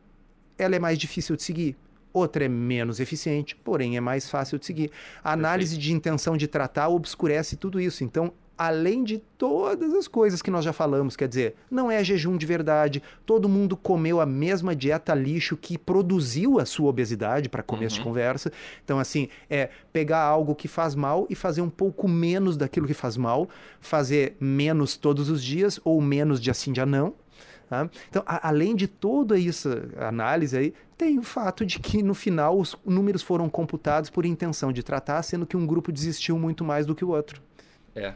ela é mais difícil de seguir outra é menos eficiente, porém é mais fácil de seguir. A análise Perfeito. de intenção de tratar obscurece tudo isso. Então, além de todas as coisas que nós já falamos, quer dizer, não é jejum de verdade, todo mundo comeu a mesma dieta lixo que produziu a sua obesidade para começo uhum. de conversa. Então, assim, é pegar algo que faz mal e fazer um pouco menos daquilo que faz mal, fazer menos todos os dias ou menos de assim dia não. Tá? Então, a, além de toda essa análise aí, tem o fato de que no final os números foram computados por intenção de tratar, sendo que um grupo desistiu muito mais do que o outro. É,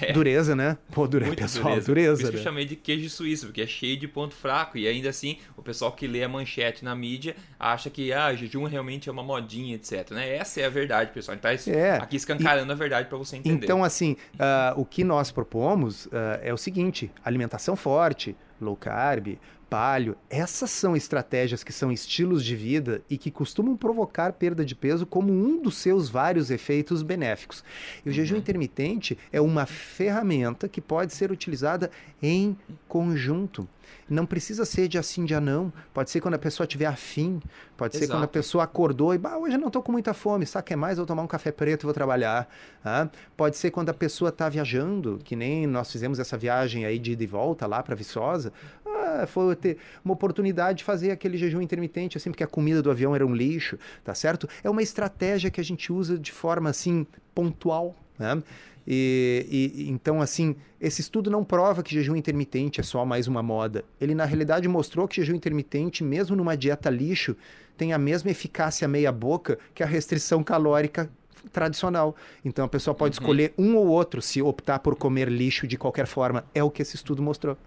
é. Dureza, né? Pô, dureza, pessoal, dureza. dureza Por isso que eu né? chamei de queijo suíço, porque é cheio de ponto fraco. E ainda assim, o pessoal que lê a manchete na mídia acha que ah, jejum realmente é uma modinha, etc. Né? Essa é a verdade, pessoal. Então, tá é. aqui escancarando e, a verdade para você entender. Então, assim, uh, o que nós propomos uh, é o seguinte: alimentação forte, low carb, palio, essas são estratégias que são estilos de vida e que costumam provocar perda de peso como um dos seus vários efeitos benéficos. E o jejum uhum. intermitente é uma ferramenta que pode ser utilizada em conjunto. Não precisa ser de assim, de não. Pode ser quando a pessoa tiver afim. Pode Exato. ser quando a pessoa acordou e, bah, hoje eu não estou com muita fome. Sabe que é mais? Vou tomar um café preto e vou trabalhar. Ah, pode ser quando a pessoa está viajando, que nem nós fizemos essa viagem aí de ida e volta lá para Viçosa. Ah, foi ter uma oportunidade de fazer aquele jejum intermitente, assim, porque a comida do avião era um lixo, tá certo? É uma estratégia que a gente usa de forma, assim, pontual, né? E, e, então, assim, esse estudo não prova que jejum intermitente é só mais uma moda. Ele, na realidade, mostrou que jejum intermitente, mesmo numa dieta lixo, tem a mesma eficácia meia-boca que a restrição calórica tradicional. Então, a pessoa pode uhum. escolher um ou outro se optar por comer lixo de qualquer forma. É o que esse estudo mostrou.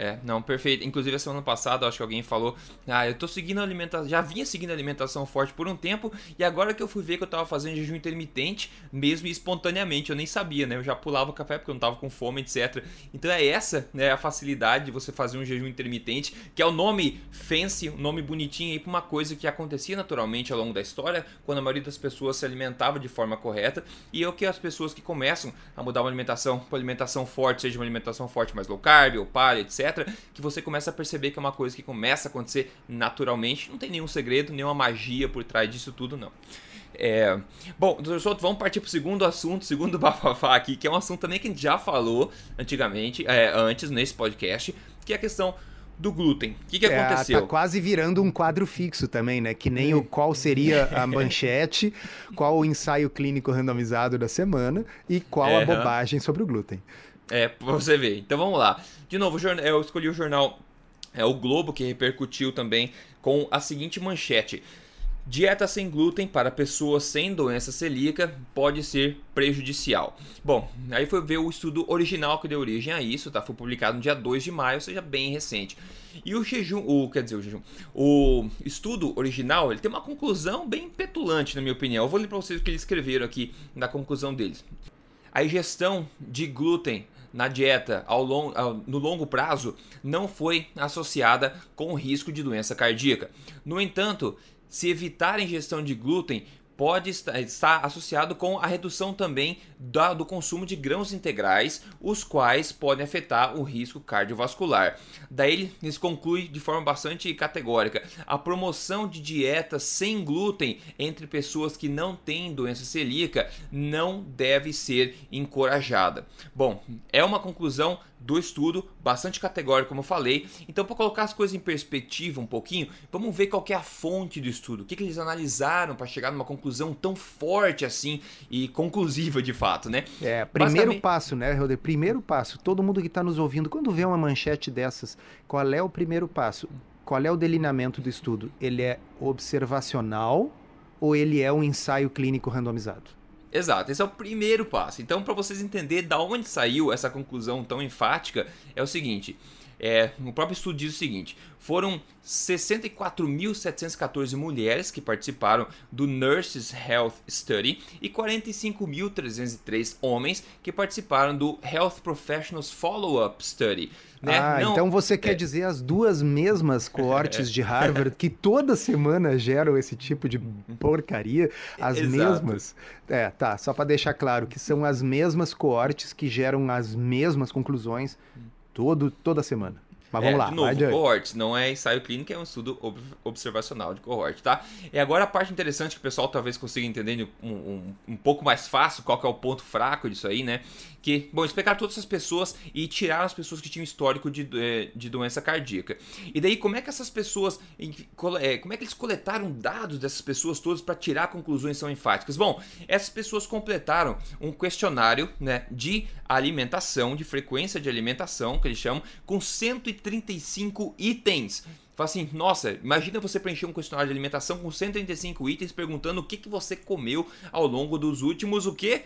É, não, perfeito. Inclusive, a semana passada, acho que alguém falou: Ah, eu tô seguindo a alimentação, já vinha seguindo a alimentação forte por um tempo, e agora que eu fui ver que eu tava fazendo jejum intermitente, mesmo espontaneamente, eu nem sabia, né? Eu já pulava o café porque eu não tava com fome, etc. Então é essa, né, a facilidade de você fazer um jejum intermitente, que é o nome fancy, um nome bonitinho aí pra uma coisa que acontecia naturalmente ao longo da história, quando a maioria das pessoas se alimentava de forma correta, e é o que as pessoas que começam a mudar uma alimentação para alimentação forte, seja uma alimentação forte mais low carb ou palha, etc que você começa a perceber que é uma coisa que começa a acontecer naturalmente. Não tem nenhum segredo, nenhuma magia por trás disso tudo, não. É... Bom, doutor Souto, vamos partir para o segundo assunto, segundo bafafá aqui, que é um assunto também que a gente já falou antigamente, é, antes nesse podcast, que é a questão do glúten. O que, que é, aconteceu? Tá quase virando um quadro fixo também, né? Que nem o qual seria a manchete, qual o ensaio clínico randomizado da semana e qual é, a bobagem sobre o glúten. É, pra você ver. Então vamos lá. De novo, eu escolhi o jornal É o Globo que repercutiu também com a seguinte manchete: Dieta sem glúten para pessoas sem doença celíaca pode ser prejudicial. Bom, aí foi ver o estudo original que deu origem a isso, tá? Foi publicado no dia 2 de maio, ou seja, bem recente. E o jejum, o, quer dizer, o jejum, o estudo original, ele tem uma conclusão bem petulante, na minha opinião. Eu vou ler para vocês o que eles escreveram aqui na conclusão deles. A ingestão de glúten na dieta ao long, ao, no longo prazo não foi associada com risco de doença cardíaca. No entanto, se evitar a ingestão de glúten pode estar associado com a redução também do consumo de grãos integrais, os quais podem afetar o risco cardiovascular. Daí eles concluem de forma bastante categórica: a promoção de dieta sem glúten entre pessoas que não têm doença celíaca não deve ser encorajada. Bom, é uma conclusão do estudo, bastante categórico, como eu falei. Então, para colocar as coisas em perspectiva um pouquinho, vamos ver qual é a fonte do estudo, o que, que eles analisaram para chegar numa conclusão tão forte assim e conclusiva de fato, né? É, primeiro passo, né, Roder? Primeiro passo. Todo mundo que está nos ouvindo, quando vê uma manchete dessas, qual é o primeiro passo? Qual é o delineamento do estudo? Ele é observacional ou ele é um ensaio clínico randomizado? Exato, esse é o primeiro passo. Então, para vocês entenderem da onde saiu essa conclusão tão enfática, é o seguinte: é, o próprio estudo diz o seguinte: foram 64.714 mulheres que participaram do Nurses Health Study e 45.303 homens que participaram do Health Professionals Follow-up Study. Né? Ah, Não, então você quer é... dizer as duas mesmas coortes de Harvard que toda semana geram esse tipo de porcaria, as Exato. mesmas. É, tá, só para deixar claro que são as mesmas coortes que geram as mesmas conclusões todo, toda semana. Mas vamos é, lá. De novo, cohortes, não é ensaio clínico, é um estudo observacional de cohorte, tá? E agora a parte interessante que o pessoal talvez consiga entender um, um, um pouco mais fácil, qual que é o ponto fraco disso aí, né? Que, bom, eles pegaram todas essas pessoas e tiraram as pessoas que tinham histórico de, eh, de doença cardíaca. E daí, como é que essas pessoas, eh, como é que eles coletaram dados dessas pessoas todas para tirar conclusões tão enfáticas? Bom, essas pessoas completaram um questionário, né, de alimentação, de frequência de alimentação, que eles chamam, com 135 itens. Fala assim, nossa, imagina você preencher um questionário de alimentação com 135 itens perguntando o que, que você comeu ao longo dos últimos o quê?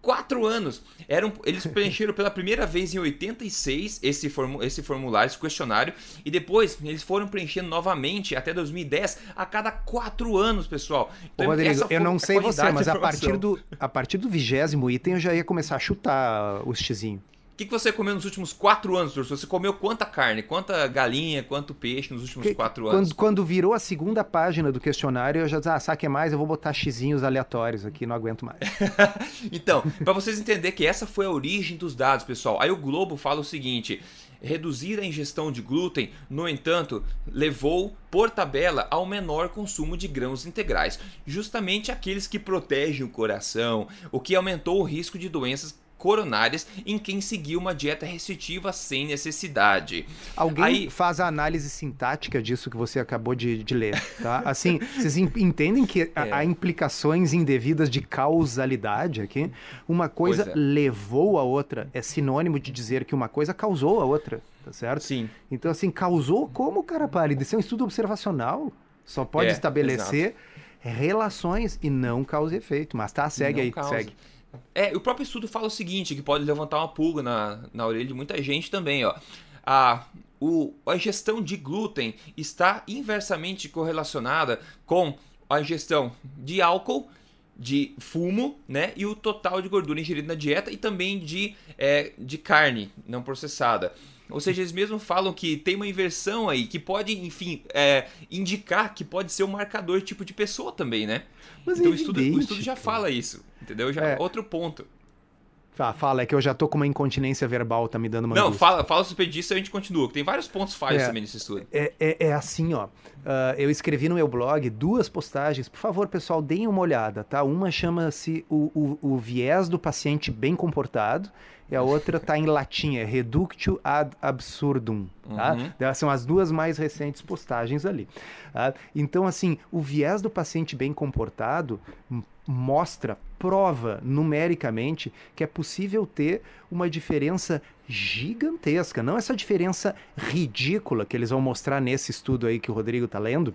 quatro anos. Eram, eles preencheram pela primeira vez em 86 esse, formu, esse formulário, esse questionário, e depois eles foram preenchendo novamente até 2010 a cada quatro anos, pessoal. Então, Ô, Rodrigo, eu não sei você, mas a partir, do, a partir do vigésimo item eu já ia começar a chutar o xizinho que, que você comeu nos últimos quatro anos, professor? Você comeu quanta carne, quanta galinha, quanto peixe nos últimos que, quatro anos? Quando, quando, virou a segunda página do questionário, eu já disse, ah, sabe que mais? Eu vou botar xizinhos aleatórios aqui, não aguento mais. então, para vocês entenderem que essa foi a origem dos dados, pessoal. Aí o Globo fala o seguinte: reduzir a ingestão de glúten, no entanto, levou por tabela ao menor consumo de grãos integrais, justamente aqueles que protegem o coração, o que aumentou o risco de doenças coronárias em quem seguiu uma dieta restritiva sem necessidade. Alguém Aí... faz a análise sintática disso que você acabou de, de ler, tá? Assim, vocês entendem que é. há implicações indevidas de causalidade aqui? Uma coisa é. levou a outra, é sinônimo de dizer que uma coisa causou a outra, tá certo? Sim. Então, assim, causou como, cara pálido? Isso é um estudo observacional. Só pode é, estabelecer exato. relações e não causa e efeito. Mas tá, segue aí, causa. segue. É, o próprio estudo fala o seguinte, que pode levantar uma pulga na, na orelha de muita gente também, ó. A, o, a ingestão de glúten está inversamente correlacionada com a ingestão de álcool, de fumo, né? E o total de gordura ingerida na dieta e também de, é, de carne não processada. Ou seja, eles mesmos falam que tem uma inversão aí que pode, enfim, é, indicar que pode ser um marcador tipo de pessoa também, né? Mas então é o, estudo, o estudo já fala isso, entendeu? Já é. outro ponto. Tá, fala, é que eu já tô com uma incontinência verbal, tá me dando uma. Não, angústia. fala, fala sobre disso e a gente continua. Tem vários pontos falhos é, também nesse estudo. É, é, é assim, ó. Uh, eu escrevi no meu blog duas postagens. Por favor, pessoal, deem uma olhada, tá? Uma chama-se o, o, o viés do paciente bem comportado e a outra está em latim, é Reductio ad absurdum. Tá? Uhum. São as duas mais recentes postagens ali. Tá? Então, assim, o viés do paciente bem comportado mostra, prova numericamente que é possível ter uma diferença gigantesca, não essa diferença ridícula que eles vão mostrar nesse estudo aí que o Rodrigo está lendo,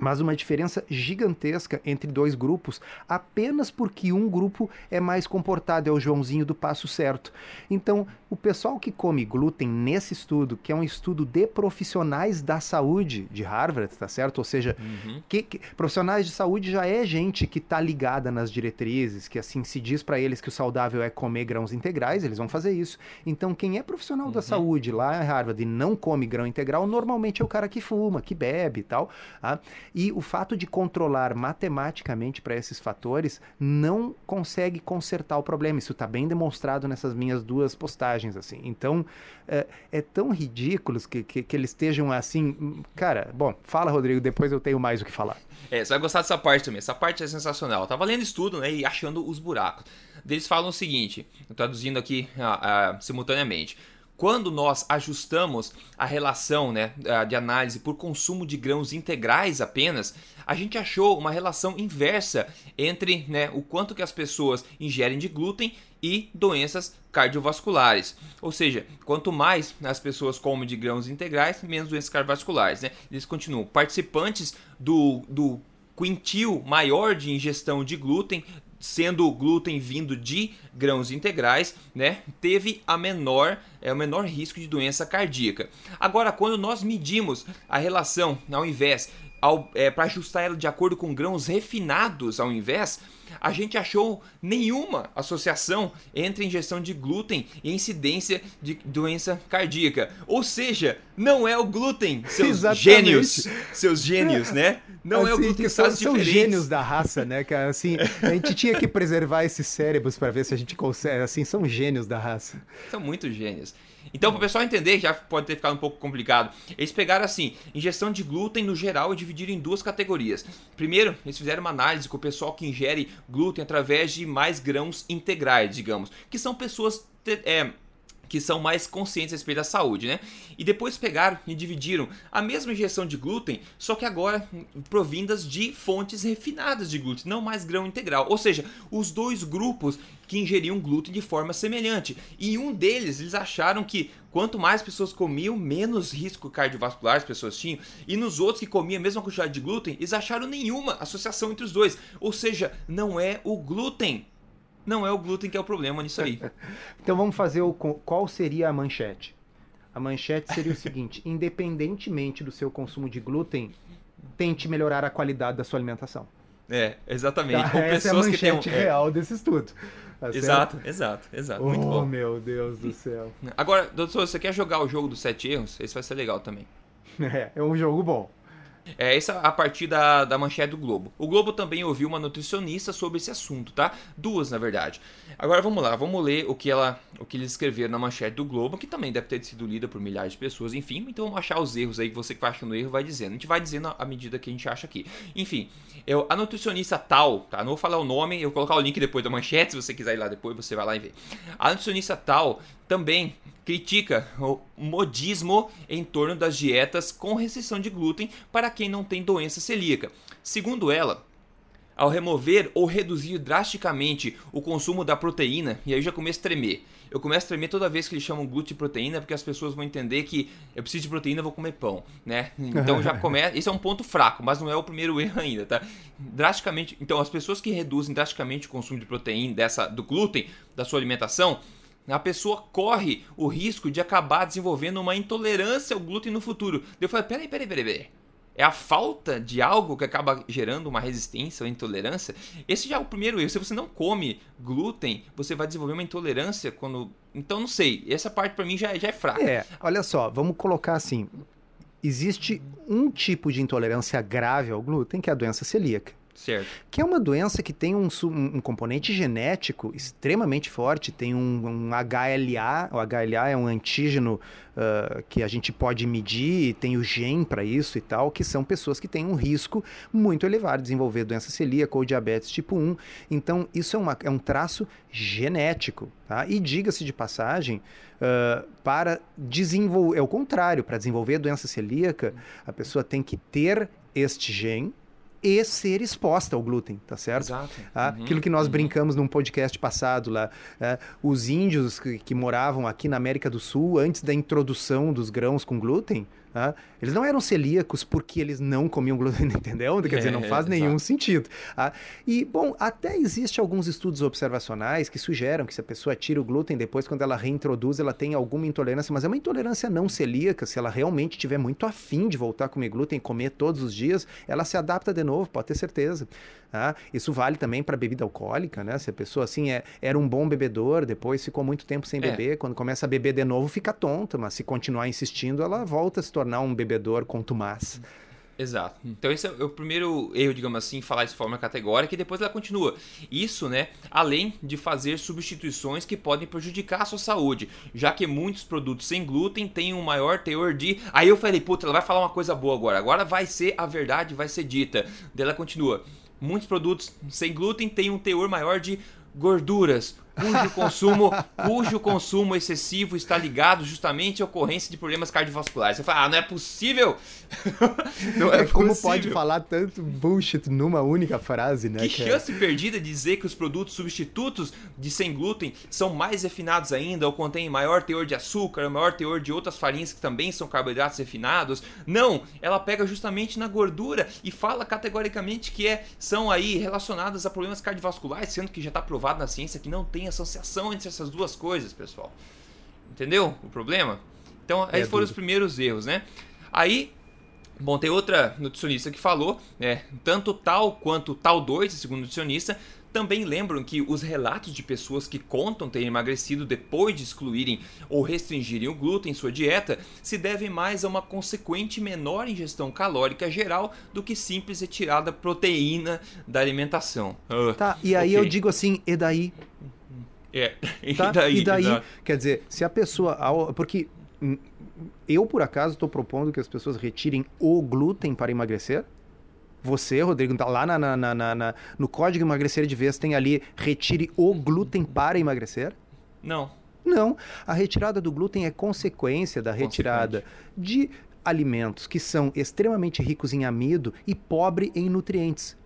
mas uma diferença gigantesca entre dois grupos, apenas porque um grupo é mais comportado, é o Joãozinho do passo certo. Então, o pessoal que come glúten nesse estudo, que é um estudo de profissionais da saúde de Harvard, tá certo? Ou seja, uhum. que, que, profissionais de saúde já é gente que está ligada nas diretrizes, que assim se diz para eles que o saudável é comer grãos integrais, eles vão fazer isso. Então, quem é profissional uhum. da saúde lá em Harvard e não come grão integral, normalmente é o cara que fuma, que bebe e tal. Tá? E o fato de controlar matematicamente para esses fatores não consegue consertar o problema. Isso está bem demonstrado nessas minhas duas postagens. assim. Então, é, é tão ridículo que, que, que, eles estejam assim. Cara, bom, fala, Rodrigo, depois eu tenho mais o que falar. É, você vai gostar dessa parte também. Essa parte é sensacional. Eu tava lendo estudo né, e achando os buracos. Eles falam o seguinte, traduzindo aqui uh, uh, simultaneamente. Quando nós ajustamos a relação né, de análise por consumo de grãos integrais apenas, a gente achou uma relação inversa entre né, o quanto que as pessoas ingerem de glúten e doenças cardiovasculares. Ou seja, quanto mais as pessoas comem de grãos integrais, menos doenças cardiovasculares. Né? Eles continuam. Participantes do, do quintil maior de ingestão de glúten sendo o glúten vindo de grãos integrais, né, teve a menor, é, o menor risco de doença cardíaca. Agora, quando nós medimos a relação, ao invés, é, para ajustar ela de acordo com grãos refinados, ao invés, a gente achou nenhuma associação entre ingestão de glúten e incidência de doença cardíaca. Ou seja, não é o glúten, seus Exatamente. gênios, seus gênios, né? Não assim, é o assim, glúten que são, são gênios da raça, né, cara? Assim, a gente tinha que preservar esses cérebros para ver se a gente consegue, assim, são gênios da raça. São muito gênios. Então, para o pessoal entender, já pode ter ficado um pouco complicado, eles pegaram assim, ingestão de glúten no geral e dividiram em duas categorias. Primeiro, eles fizeram uma análise com o pessoal que ingere glúten através de mais grãos integrais, digamos, que são pessoas é, que são mais conscientes a respeito da saúde, né? E depois pegaram e dividiram a mesma injeção de glúten, só que agora provindas de fontes refinadas de glúten, não mais grão integral. Ou seja, os dois grupos que ingeriam glúten de forma semelhante. E um deles, eles acharam que quanto mais pessoas comiam, menos risco cardiovascular as pessoas tinham. E nos outros que comiam a mesma quantidade de glúten, eles acharam nenhuma associação entre os dois. Ou seja, não é o glúten não é o glúten que é o problema nisso aí. então vamos fazer o qual seria a manchete? A manchete seria o seguinte: independentemente do seu consumo de glúten, tente melhorar a qualidade da sua alimentação. É, exatamente. Tá, essa é a manchete um... É. real desse estudo. Tá exato, exato, exato. Oh, Muito bom. meu Deus do céu. Agora, doutor, você quer jogar o jogo dos sete erros? Esse vai ser legal também. É, é um jogo bom. É essa a partir da, da manchete do Globo. O Globo também ouviu uma nutricionista sobre esse assunto, tá? Duas, na verdade. Agora vamos lá, vamos ler o que ela, o que eles escreveram na manchete do Globo, que também deve ter sido lida por milhares de pessoas, enfim. Então vamos achar os erros aí que você que vai achando erro vai dizendo. A gente vai dizendo à medida que a gente acha aqui. Enfim, eu, a nutricionista tal, tá? Não vou falar o nome, eu vou colocar o link depois da manchete, se você quiser ir lá depois, você vai lá e vê. A nutricionista tal também critica o modismo em torno das dietas com restrição de glúten para quem não tem doença celíaca. Segundo ela, ao remover ou reduzir drasticamente o consumo da proteína, e aí eu já começo a tremer. Eu começo a tremer toda vez que eles chamam glúten de proteína, porque as pessoas vão entender que eu preciso de proteína, vou comer pão, né? Então já começa, esse é um ponto fraco, mas não é o primeiro erro ainda, tá? Drasticamente, então as pessoas que reduzem drasticamente o consumo de proteína dessa do glúten da sua alimentação, a pessoa corre o risco de acabar desenvolvendo uma intolerância ao glúten no futuro. Eu falei, peraí, peraí, peraí, peraí. É a falta de algo que acaba gerando uma resistência ou intolerância? Esse já é o primeiro erro. Se você não come glúten, você vai desenvolver uma intolerância quando. Então, não sei. Essa parte para mim já, já é fraca. É, olha só, vamos colocar assim: existe um tipo de intolerância grave ao glúten, que é a doença celíaca. Certo. Que é uma doença que tem um, um componente genético extremamente forte, tem um, um HLA, o HLA é um antígeno uh, que a gente pode medir, tem o gene para isso e tal, que são pessoas que têm um risco muito elevado de desenvolver doença celíaca ou diabetes tipo 1. Então, isso é, uma, é um traço genético. Tá? E diga-se de passagem, uh, para desenvolver, é o contrário, para desenvolver doença celíaca, a pessoa tem que ter este gene e ser exposta ao glúten, tá certo? Exato. Ah, uhum, aquilo que nós uhum. brincamos num podcast passado lá, é, os índios que, que moravam aqui na América do Sul, antes da introdução dos grãos com glúten, Tá? Eles não eram celíacos porque eles não comiam glúten, entendeu? Quer dizer, não é, faz nenhum sentido. Tá? E, bom, até existe alguns estudos observacionais que sugerem que se a pessoa tira o glúten, depois quando ela reintroduz, ela tem alguma intolerância, mas é uma intolerância não celíaca. Se ela realmente tiver muito afim de voltar a comer glúten, comer todos os dias, ela se adapta de novo, pode ter certeza. Tá? Isso vale também para bebida alcoólica, né? Se a pessoa, assim, é, era um bom bebedor, depois ficou muito tempo sem é. beber, quando começa a beber de novo, fica tonta, mas se continuar insistindo, ela volta a se tornar tornar um bebedor contumaz. Exato. Então esse é o primeiro erro, digamos assim, falar de forma categórica e depois ela continua. Isso, né, além de fazer substituições que podem prejudicar a sua saúde, já que muitos produtos sem glúten têm um maior teor de... Aí eu falei, puta, ela vai falar uma coisa boa agora. Agora vai ser a verdade, vai ser dita. Daí ela continua. Muitos produtos sem glúten têm um teor maior de gorduras, cujo consumo, cujo consumo excessivo está ligado justamente à ocorrência de problemas cardiovasculares. Você fala, ah, não é possível! não é, é como pode falar tanto bullshit numa única frase, né? Que, que chance perdida de dizer que os produtos substitutos de sem glúten são mais refinados ainda ou contêm maior teor de açúcar, maior teor de outras farinhas que também são carboidratos refinados. Não, ela pega justamente na gordura e fala categoricamente que é, são aí relacionadas a problemas cardiovasculares, sendo que já está provado na ciência que não tem tem associação entre essas duas coisas, pessoal. Entendeu o problema? Então, aí é foram os primeiros erros, né? Aí, bom, tem outra nutricionista que falou, né? Tanto tal quanto tal 2, segundo nutricionista, também lembram que os relatos de pessoas que contam terem emagrecido depois de excluírem ou restringirem o glúten em sua dieta se devem mais a uma consequente menor ingestão calórica geral do que simples retirada proteína da alimentação. Uh, tá, e aí okay. eu digo assim, e daí? É. E tá? daí? E daí quer dizer, se a pessoa. Porque eu, por acaso, estou propondo que as pessoas retirem o glúten para emagrecer. Você, Rodrigo, tá lá na, na, na, na, no código emagrecer de vez, tem ali retire o glúten para emagrecer? Não. Não. A retirada do glúten é consequência da retirada de alimentos que são extremamente ricos em amido e pobre em nutrientes.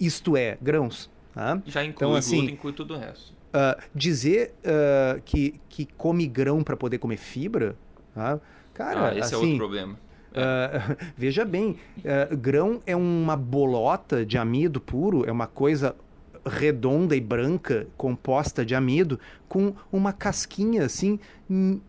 Isto é, grãos. Tá? Já inclui então, assim, glúten, inclui tudo o resto. Uh, dizer uh, que, que come grão para poder comer fibra, tá? cara, ah, esse assim, é outro assim, problema. Uh, veja bem, grão é uma bolota de amido puro, é uma coisa redonda e branca composta de amido com uma casquinha assim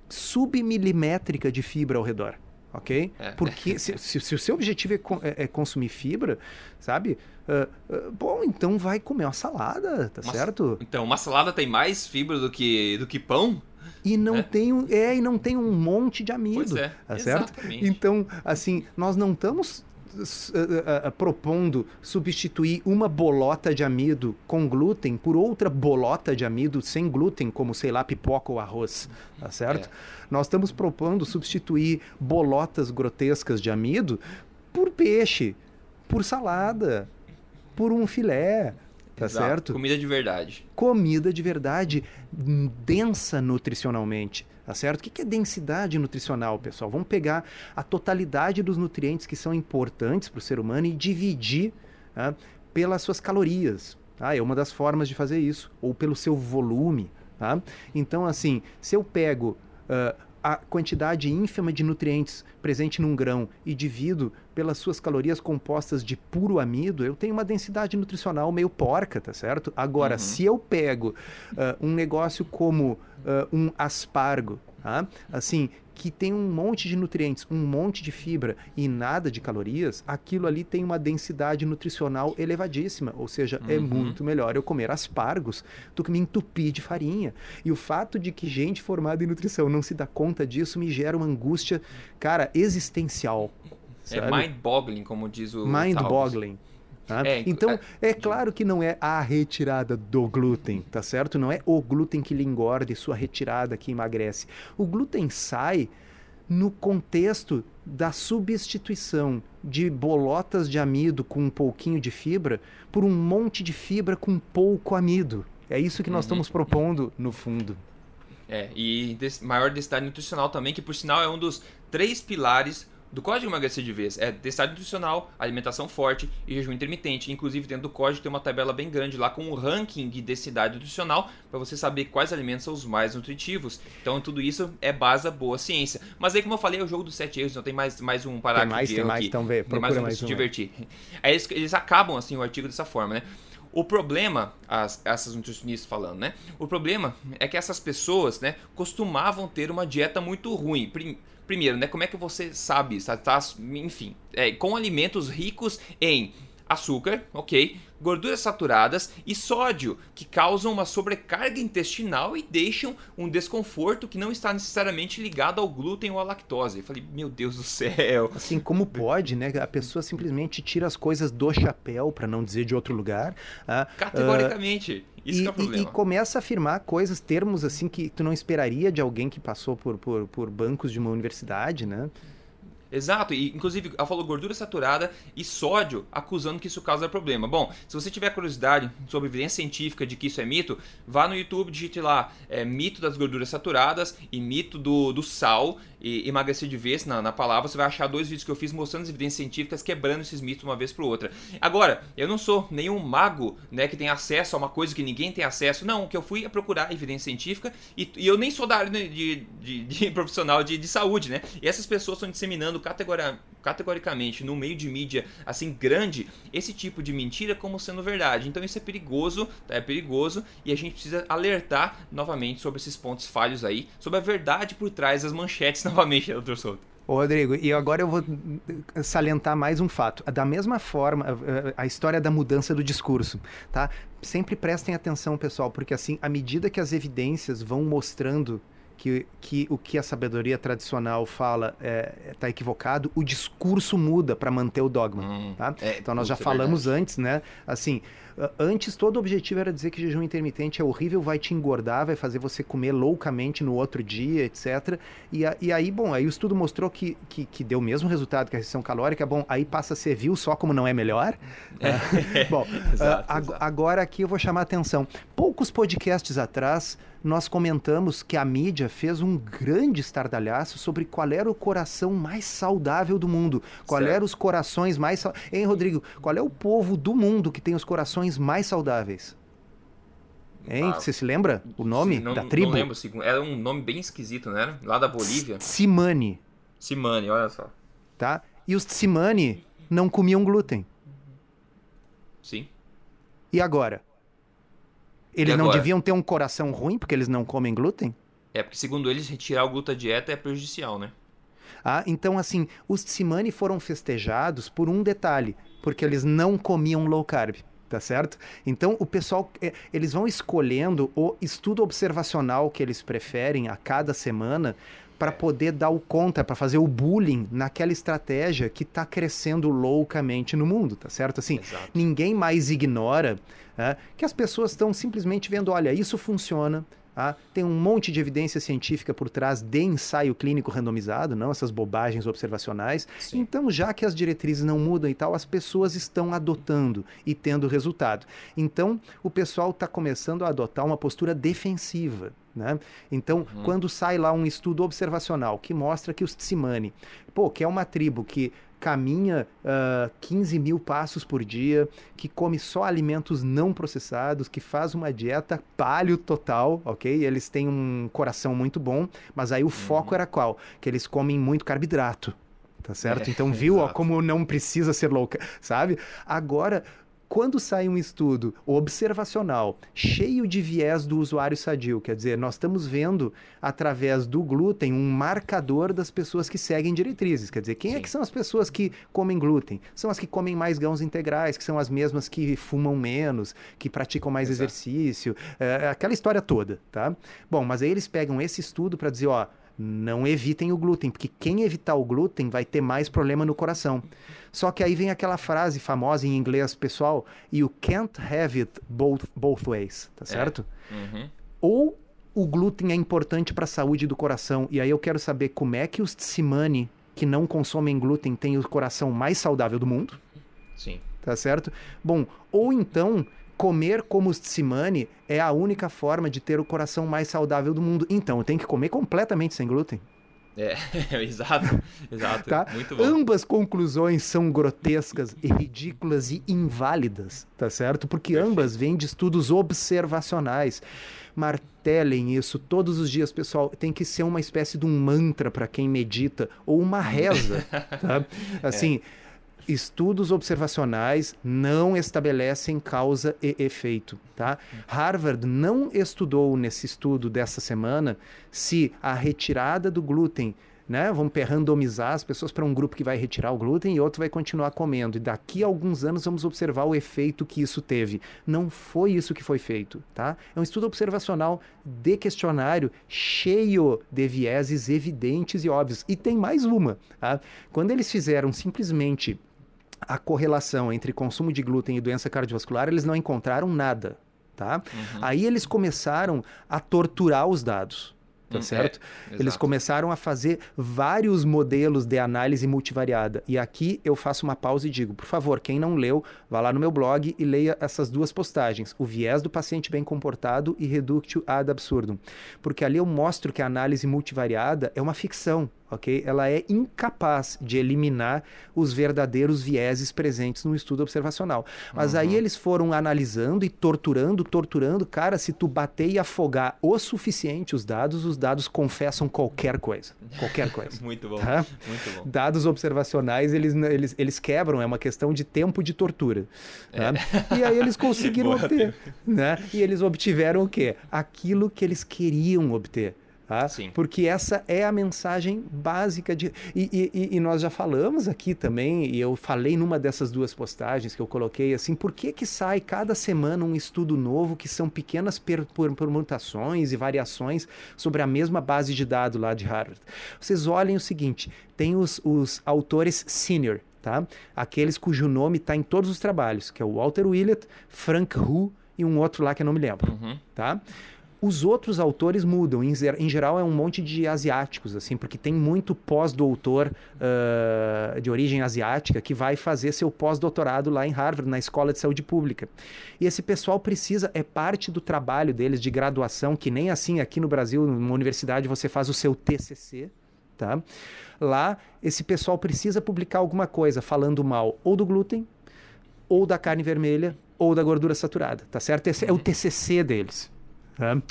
submilimétrica de fibra ao redor ok? É. Porque se, se, se, o seu objetivo é, é, é consumir fibra, sabe? Uh, uh, bom, então vai comer uma salada, tá uma, certo? Então, uma salada tem mais fibra do que, do que pão? E não, é. tem, um, é, e não tem um monte de amido, é, tá certo? Exatamente. Então, assim, nós não estamos uh, uh, propondo substituir uma bolota de amido com glúten por outra bolota de amido sem glúten, como, sei lá, pipoca ou arroz, tá certo? É. Nós estamos propondo substituir bolotas grotescas de amido por peixe, por salada, por um filé, tá Exato. certo? Comida de verdade. Comida de verdade, densa nutricionalmente. Tá certo? O que é densidade nutricional, pessoal? Vamos pegar a totalidade dos nutrientes que são importantes para o ser humano e dividir tá? pelas suas calorias. Tá? É uma das formas de fazer isso, ou pelo seu volume. Tá? Então, assim, se eu pego uh, a quantidade ínfima de nutrientes presente num grão e divido pelas suas calorias compostas de puro amido, eu tenho uma densidade nutricional meio porca, tá certo? Agora, uhum. se eu pego uh, um negócio como uh, um aspargo, tá? assim, que tem um monte de nutrientes, um monte de fibra e nada de calorias, aquilo ali tem uma densidade nutricional elevadíssima. Ou seja, é uhum. é muito melhor eu comer aspargos do que me entupir de farinha. E o fato de que gente formada em nutrição não se dá conta disso me gera uma angústia, cara, existencial. É mind-boggling, como diz o. Mind-boggling. Tá? É, então, é, é claro que não é a retirada do glúten, tá certo? Não é o glúten que lhe engorda e sua retirada que emagrece. O glúten sai no contexto da substituição de bolotas de amido com um pouquinho de fibra por um monte de fibra com pouco amido. É isso que nós uhum. estamos propondo no fundo. É, e maior densidade nutricional também, que por sinal é um dos três pilares do código emagrecer de vez é densidade nutricional, alimentação forte e jejum intermitente. Inclusive, dentro do código tem uma tabela bem grande lá com um ranking de densidade nutricional para você saber quais alimentos são os mais nutritivos. Então, tudo isso é base da boa ciência. Mas aí, como eu falei, é o jogo dos sete erros, então tem mais, mais um parágrafo tem mais, tem mais, aqui. Então, vê, tem mais um mais se divertir. Aí eles, eles acabam assim o artigo dessa forma, né? O problema, as, essas nutricionistas falando, né? O problema é que essas pessoas, né, costumavam ter uma dieta muito ruim. Primeiro, né, como é que você sabe, tá, tá enfim, é, com alimentos ricos em açúcar, ok, gorduras saturadas e sódio, que causam uma sobrecarga intestinal e deixam um desconforto que não está necessariamente ligado ao glúten ou à lactose. Eu falei, meu Deus do céu. Assim, como pode, né? A pessoa simplesmente tira as coisas do chapéu, para não dizer de outro lugar. Uh, Categoricamente. Uh, isso e, é o problema. E, e, começa a afirmar coisas, termos assim que tu não esperaria de alguém que passou por, por, por bancos de uma universidade, né? Exato, e inclusive ela falou gordura saturada e sódio, acusando que isso causa problema. Bom, se você tiver curiosidade sobre evidência científica de que isso é mito, vá no YouTube, digite lá é, mito das gorduras saturadas e mito do, do sal e emagrecer de vez na, na palavra. Você vai achar dois vídeos que eu fiz mostrando as evidências científicas, quebrando esses mitos uma vez para outra. Agora, eu não sou nenhum mago né, que tem acesso a uma coisa que ninguém tem acesso. Não, o que eu fui é procurar evidência científica e, e eu nem sou da área de, de, de profissional de, de saúde, né? E essas pessoas estão disseminando categoricamente no meio de mídia assim grande esse tipo de mentira como sendo verdade. Então isso é perigoso, tá? é perigoso e a gente precisa alertar novamente sobre esses pontos falhos aí, sobre a verdade por trás das manchetes novamente, doutor Souto. Ô Rodrigo, e agora eu vou salientar mais um fato. Da mesma forma, a história da mudança do discurso, tá? Sempre prestem atenção, pessoal, porque assim, à medida que as evidências vão mostrando que, que o que a sabedoria tradicional fala está é, tá equivocado, o discurso muda para manter o dogma. Hum, tá? É, então nós já falamos verdade. antes, né? Assim, antes todo o objetivo era dizer que jejum intermitente é horrível, vai te engordar, vai fazer você comer loucamente no outro dia, etc. E, a, e aí, bom, aí o estudo mostrou que, que, que, deu o mesmo resultado que a restrição calórica. Bom, aí passa a ser viu só como não é melhor. É. bom, exato, uh, exato. agora aqui eu vou chamar a atenção. Poucos podcasts atrás nós comentamos que a mídia fez um grande estardalhaço sobre qual era o coração mais saudável do mundo. Qual certo. eram os corações mais. Hein, Rodrigo? Qual é o povo do mundo que tem os corações mais saudáveis? Hein? Ah, Você se lembra o nome não, da tribo? Não lembro. Era um nome bem esquisito, não era? Lá da Bolívia. Tsimane. Tsimane, olha só. Tá? E os Tsimane não comiam glúten. Sim. E agora? Eles não deviam ter um coração ruim porque eles não comem glúten? É, porque segundo eles, retirar o glúten da dieta é prejudicial, né? Ah, então, assim, os Tsimane foram festejados por um detalhe, porque eles não comiam low carb tá certo? Então o pessoal é, eles vão escolhendo o estudo observacional que eles preferem a cada semana para poder dar o contra, para fazer o bullying naquela estratégia que está crescendo loucamente no mundo, tá certo? Assim, Exato. ninguém mais ignora é, que as pessoas estão simplesmente vendo, olha, isso funciona, ah, tem um monte de evidência científica por trás de ensaio clínico randomizado, não essas bobagens observacionais. Sim. Então, já que as diretrizes não mudam e tal, as pessoas estão adotando e tendo resultado. Então, o pessoal está começando a adotar uma postura defensiva. Né? Então, uhum. quando sai lá um estudo observacional que mostra que os Tsimane, pô, que é uma tribo que caminha uh, ah, 15 mil passos por dia, que come só alimentos não processados, que faz uma dieta paleo total, ok? Eles têm um coração muito bom, mas aí o uhum. foco era qual? Que eles comem muito carboidrato, tá certo? É, então viu ó, como não precisa ser louca, sabe? Agora quando sai um estudo observacional cheio de viés do usuário sadio, quer dizer, nós estamos vendo através do glúten um marcador das pessoas que seguem diretrizes. Quer dizer, quem Sim. é que são as pessoas que comem glúten? São as que comem mais grãos integrais, que são as mesmas que fumam menos, que praticam mais Exato. exercício, é, aquela história toda, tá? Bom, mas aí eles pegam esse estudo para dizer, ó, não evitem o glúten, porque quem evitar o glúten vai ter mais problema no coração. Só que aí vem aquela frase famosa em inglês, pessoal, you can't have it both, both ways, tá é. certo? É. Uhum. Ou o glúten é importante para a saúde do coração, e aí eu quero saber como é que os Tsimane que não consomem glúten têm o coração mais saudável do mundo. Sim. Tá certo? Bom, ou então comer como os Tsimane é a única forma de ter o coração mais saudável do mundo. Então, eu tenho que comer completamente sem glúten. É, exato, exato. Tá? Muito bom. Ambas conclusões são grotescas e ridículas e inválidas, tá certo? Porque Perfeito. ambas vêm de estudos observacionais. Martelem isso todos os dias, pessoal. Tem que ser uma espécie de um mantra para quem medita ou uma reza, tá? Assim, é estudos observacionais não estabelecem causa e efeito, tá? Harvard não estudou nesse estudo dessa semana se a retirada do glúten né? Vamos randomizar as pessoas para um grupo que vai retirar o glúten e outro vai continuar comendo. E daqui a alguns anos vamos observar o efeito que isso teve. Não foi isso que foi feito, tá? É um estudo observacional de questionário cheio de vieses evidentes e óbvios. E tem mais uma, tá? Quando eles fizeram simplesmente a correlação entre consumo de glúten e doença cardiovascular, eles não encontraram nada, tá? Uhum. Aí eles começaram a torturar os dados tá hum, certo? É, Eles começaram a fazer vários modelos de análise multivariada. E aqui eu faço uma pausa e digo, por favor, quem não leu, vá lá no meu blog e leia essas duas postagens, o viés do paciente bem comportado e reductio ad absurdum. Porque ali eu mostro que a análise multivariada é uma ficção, ok? Ela é incapaz de eliminar os verdadeiros vieses presentes no estudo observacional. Mas uhum. aí eles foram analisando e torturando, torturando. Cara, se tu bater e afogar o suficiente os dados, os dados confessam qualquer coisa. Qualquer coisa. muito bom. Tá? Muito bom. Dados observacionais, eles, eles, eles quebram, é uma questão de tempo de tortura. Tá? É. E aí eles conseguiram obter. Né? E eles obtiveram o quê? Aquilo que eles queriam obter. Tá? Porque essa é a mensagem básica de. E, e, e, nós já falamos aqui também, e eu falei numa dessas duas postagens que eu coloquei assim, por que, que sai cada semana um estudo novo que são pequenas per, per, permutações e variações sobre a mesma base de dados lá de Harvard? Vocês olhem o seguinte: tem os, os autores senior, tá? Aqueles cujo nome está em todos os trabalhos, que é o Walter Willett, Frank Hu e um outro lá que eu não me lembro, uhum. tá? Os outros autores mudam, em, em, geral é um monte de asiáticos, assim, porque tem muito pós-doutor uh, de origem asiática que vai fazer seu pós-doutorado lá em Harvard, na Escola de Saúde Pública. E esse pessoal precisa, é parte do trabalho deles de graduação, que nem assim aqui no Brasil, numa universidade, você faz o seu TCC, tá? Lá, esse pessoal precisa publicar alguma coisa falando mal ou do glúten, ou da carne vermelha, ou da gordura saturada, tá certo? Esse é o TCC deles. Né?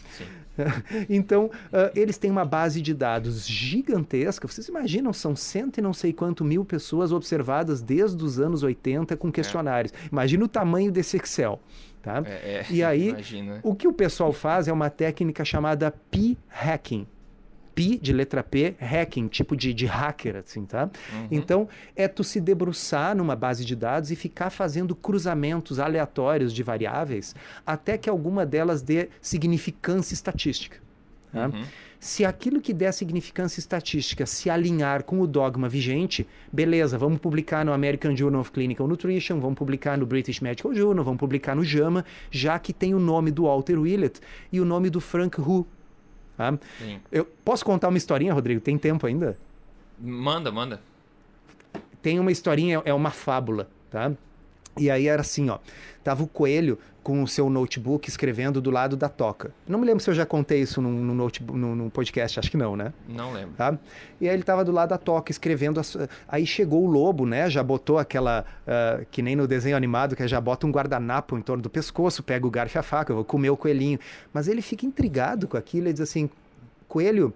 Então, uh, eles têm uma base de dados gigantesca. Vocês imaginam, são cento e não sei quanto mil pessoas observadas desde os anos 80 com questionários. É. Imagina o tamanho desse Excel. Tá? É, é, e aí, imagina. o que o pessoal faz é uma técnica chamada p-hacking. Pi de letra P, hacking, tipo de, de hacker, assim, tá? Uhum. Então, é tu se debruçar numa base de dados e ficar fazendo cruzamentos aleatórios de variáveis até que alguma delas dê significância estatística. Tá? Uhum. Se aquilo que der significância estatística se alinhar com o dogma vigente, beleza, vamos publicar no American Journal of Clinical Nutrition, vamos publicar no British Medical Journal, vamos publicar no JAMA, já que tem o nome do Walter Willett e o nome do Frank Hu, Tá? Eu posso contar uma historinha, Rodrigo? Tem tempo ainda? Manda, manda. Tem uma historinha, é uma fábula, tá? E aí era assim, ó. Tava o coelho com o seu notebook escrevendo do lado da toca. Não me lembro se eu já contei isso num, num, notebook, num, num podcast, acho que não, né? Não lembro. Tá? E aí ele tava do lado da toca escrevendo. As... Aí chegou o lobo, né? Já botou aquela. Uh, que nem no desenho animado, que já bota um guardanapo em torno do pescoço, pega o garfo e a faca, eu vou comer o coelhinho. Mas ele fica intrigado com aquilo e diz assim: Coelho,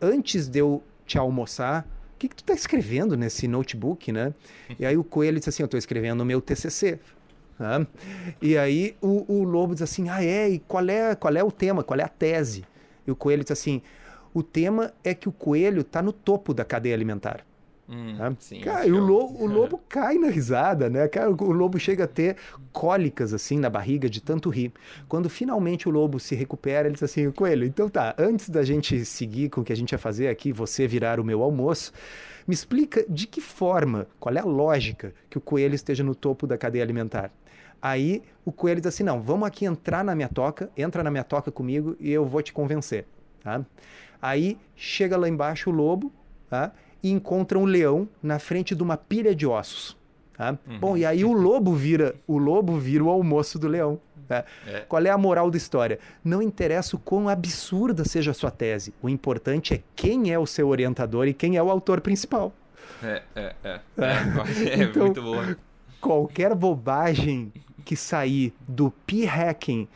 antes de eu te almoçar, que, que tu tá escrevendo nesse notebook, né? E aí o coelho disse assim: Eu tô escrevendo o meu TCC. Né? E aí o, o, lobo diz assim: Ah, é? E qual é, qual é o tema? Qual é a tese? E o coelho diz assim: O tema é que o coelho está no topo da cadeia alimentar. Hum, tá? sim, cara, o lobo, o lobo cai na risada, né? Cara, o lobo chega a ter cólicas assim na barriga de tanto rir. Quando finalmente o lobo se recupera, ele diz assim: Coelho, então tá, antes da gente seguir com o que a gente ia fazer aqui, você virar o meu almoço, me explica de que forma, qual é a lógica que o coelho esteja no topo da cadeia alimentar. Aí o coelho diz assim: não, vamos aqui entrar na minha toca, entra na minha toca comigo e eu vou te convencer. Tá? Aí chega lá embaixo o lobo tá? E encontra um leão na frente de uma pilha de ossos. Tá? Uhum. Bom, e aí o lobo vira o lobo vira o almoço do leão. É. É. Qual é a moral da história? Não interessa o quão absurda seja a sua tese. O importante é quem é o seu orientador e quem é o autor principal. É, é, é. É, é então, muito bom. Qualquer bobagem que sair do p-hacking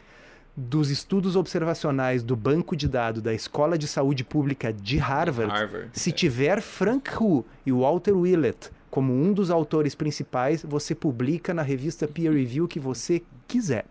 dos estudos observacionais do banco de dados da Escola de Saúde Pública de Harvard, Harvard se é. tiver Frank Hu e Walter Willett como um dos autores principais, você publica na revista Peer Review que você quiser.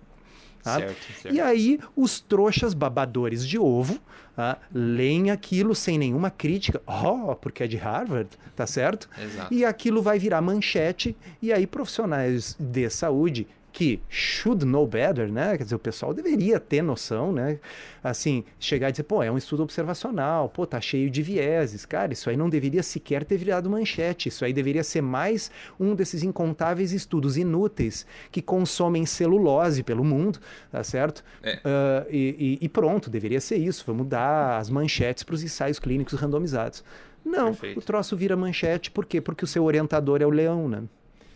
Tá? Certo, certo. E aí, os trouxas babadores de ovo tá? leem aquilo sem nenhuma crítica. Oh, porque é de Harvard, tá certo? Exato. E aquilo vai virar manchete, e aí profissionais de saúde que should know better, né? Quer dizer, o pessoal deveria ter noção, né? Assim, chegar e dizer, pô, é um estudo observacional, pô, tá cheio de vieses. Cara, isso aí não deveria sequer ter virado manchete. Isso aí deveria ser mais um desses incontáveis estudos inúteis que consomem celulose pelo mundo, tá certo? É. Uh, e, e, pronto, deveria ser isso. Vamos dar as manchetes para os ensaios clínicos randomizados. Não, Perfeito. o troço vira manchete, por quê? Porque o seu orientador é o leão, né?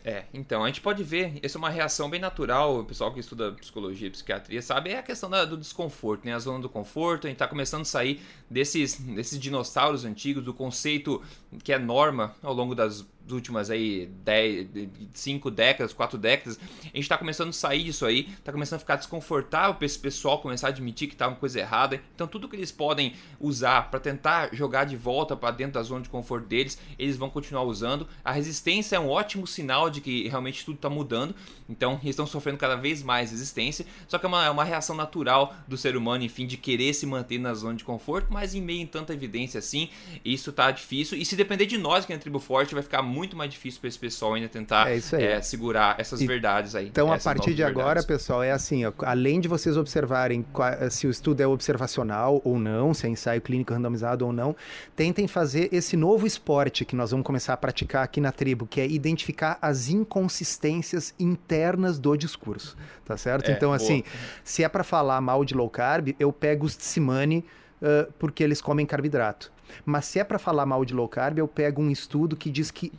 É, então, a gente pode ver, essa é uma reação bem natural, o pessoal que estuda psicologia e psiquiatria sabe, é a questão da, do desconforto, né? A zona do conforto, a gente está começando a sair desses, desses dinossauros antigos, do conceito que é norma ao longo das últimas aí 10, 5 décadas, 4 décadas, a gente está começando a sair disso aí, está começando a ficar desconfortável para esse pessoal começar a admitir que está uma coisa errada. Então tudo que eles podem usar para tentar jogar de volta para dentro da zona de conforto deles, eles vão continuar usando. A resistência é um ótimo sinal de que realmente tudo está mudando. Então eles estão sofrendo cada vez mais resistência, só que é uma, é uma reação natural do ser humano, enfim, de querer se manter na zona de conforto, mas em meio a tanta evidência assim, isso está difícil. E se depender de nós, que é a tribo forte, vai ficar muito mais difícil para esse pessoal ainda tentar é é, segurar essas e, verdades aí. Então, a partir de agora, verdades. pessoal, é assim: ó, além de vocês observarem se o estudo é observacional ou não, se é ensaio clínico randomizado ou não, tentem fazer esse novo esporte que nós vamos começar a praticar aqui na tribo, que é identificar as inconsistências internas do discurso, tá certo? É, então, boa. assim, se é para falar mal de low carb, eu pego os Tsimane porque eles comem carboidrato. Mas se é para falar mal de low carb, eu pego um estudo que diz que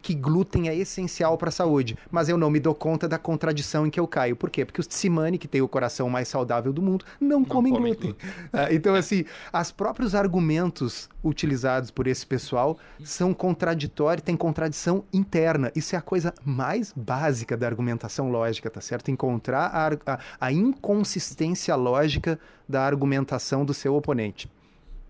que glúten é essencial para a saúde, mas eu não me dou conta da contradição em que eu caio. Por quê? Porque os Tsimane, que tem o coração mais saudável do mundo, não, não comem come glúten. glúten. Ah, então, assim, os próprios argumentos utilizados por esse pessoal são contraditórios, tem contradição interna. Isso é a coisa mais básica da argumentação lógica, tá certo? Encontrar a, a, a inconsistência lógica da argumentação do seu oponente.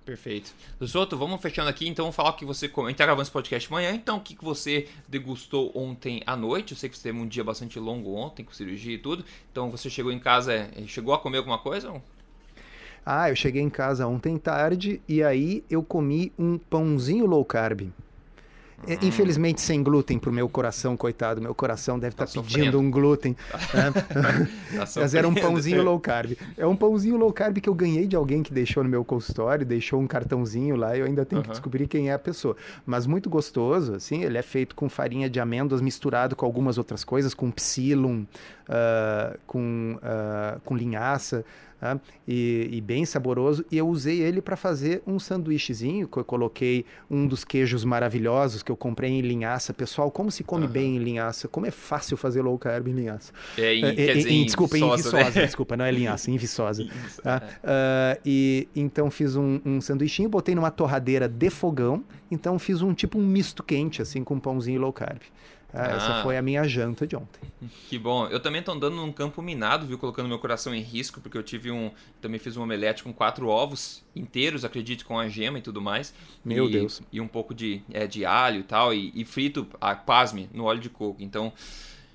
Perfeito. Soto, vamos fechando aqui, então vamos falar que você comenta tá gravando esse podcast amanhã, então o que, que você degustou ontem à noite? Eu sei que você teve um dia bastante longo ontem, com cirurgia e tudo, então você chegou em casa, é, chegou a comer alguma coisa? Ah, eu cheguei em casa ontem tarde e aí eu comi um pãozinho low carb. Hum. Infelizmente sem glúten pro meu coração, coitado. Meu coração deve estar tá tá pedindo um glúten. Né? tá Mas era um pãozinho low carb. É um pãozinho low carb que eu ganhei de alguém que deixou no meu consultório, deixou um cartãozinho lá. Eu ainda tenho uhum. que descobrir quem é a pessoa. Mas muito gostoso, assim. Ele é feito com farinha de amêndoas misturado com algumas outras coisas, com psyllium, uh, com, uh, com linhaça tá? e, e, bem saboroso. E eu usei ele para fazer um sanduíchezinho, que eu coloquei um dos queijos maravilhosos que eu comprei em linhaça. Pessoal, como se come uhum. bem em linhaça? Como é fácil fazer low carb em linhaça? É, em, é, quer dizer, em, desculpa, em viçosa, né? desculpa, não é linhaça, em viçosa. tá? uh, e então fiz um, um sanduichinho, botei numa torradeira de fogão, então fiz um tipo um misto quente, assim, com um pãozinho low carb. Ah, essa foi a minha janta de ontem. Que bom. Eu também tô andando num campo minado, viu? Colocando meu coração em risco, porque eu tive um. Também fiz um omelete com quatro ovos inteiros, acredite, com a gema e tudo mais. Meu e, Deus. E um pouco de, é, de alho e tal, e, e frito, a, pasme, no óleo de coco. Então.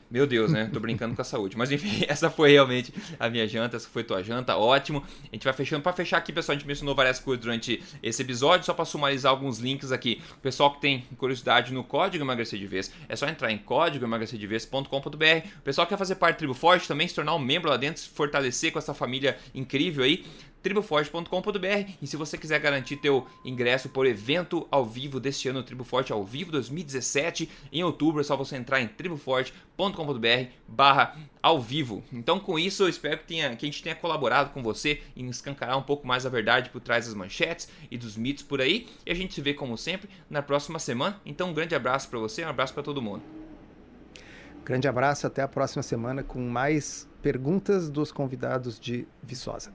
Meu Deus, né? Tô brincando com a saúde. Mas enfim, essa foi realmente a minha janta, essa foi tua janta, ótimo. A gente vai fechando. Para fechar aqui, pessoal, a gente mencionou várias coisas durante esse episódio, só para sumarizar alguns links aqui. Pessoal que tem curiosidade no código emagrecer de vez, é só entrar em código emagrecerdevez.com.br. Pessoal que quer fazer parte do Tribo Forte também, se tornar um membro lá dentro, se fortalecer com essa família incrível aí triboforte.com.br e se você quiser garantir teu ingresso por evento ao vivo deste ano, Tribo Forte ao vivo 2017, em outubro, é só você entrar em triboforte.com.br barra ao vivo. Então com isso eu espero que, tenha, que a gente tenha colaborado com você em escancarar um pouco mais a verdade por trás das manchetes e dos mitos por aí e a gente se vê como sempre na próxima semana. Então um grande abraço para você, um abraço para todo mundo. Grande abraço, até a próxima semana com mais perguntas dos convidados de Viçosa.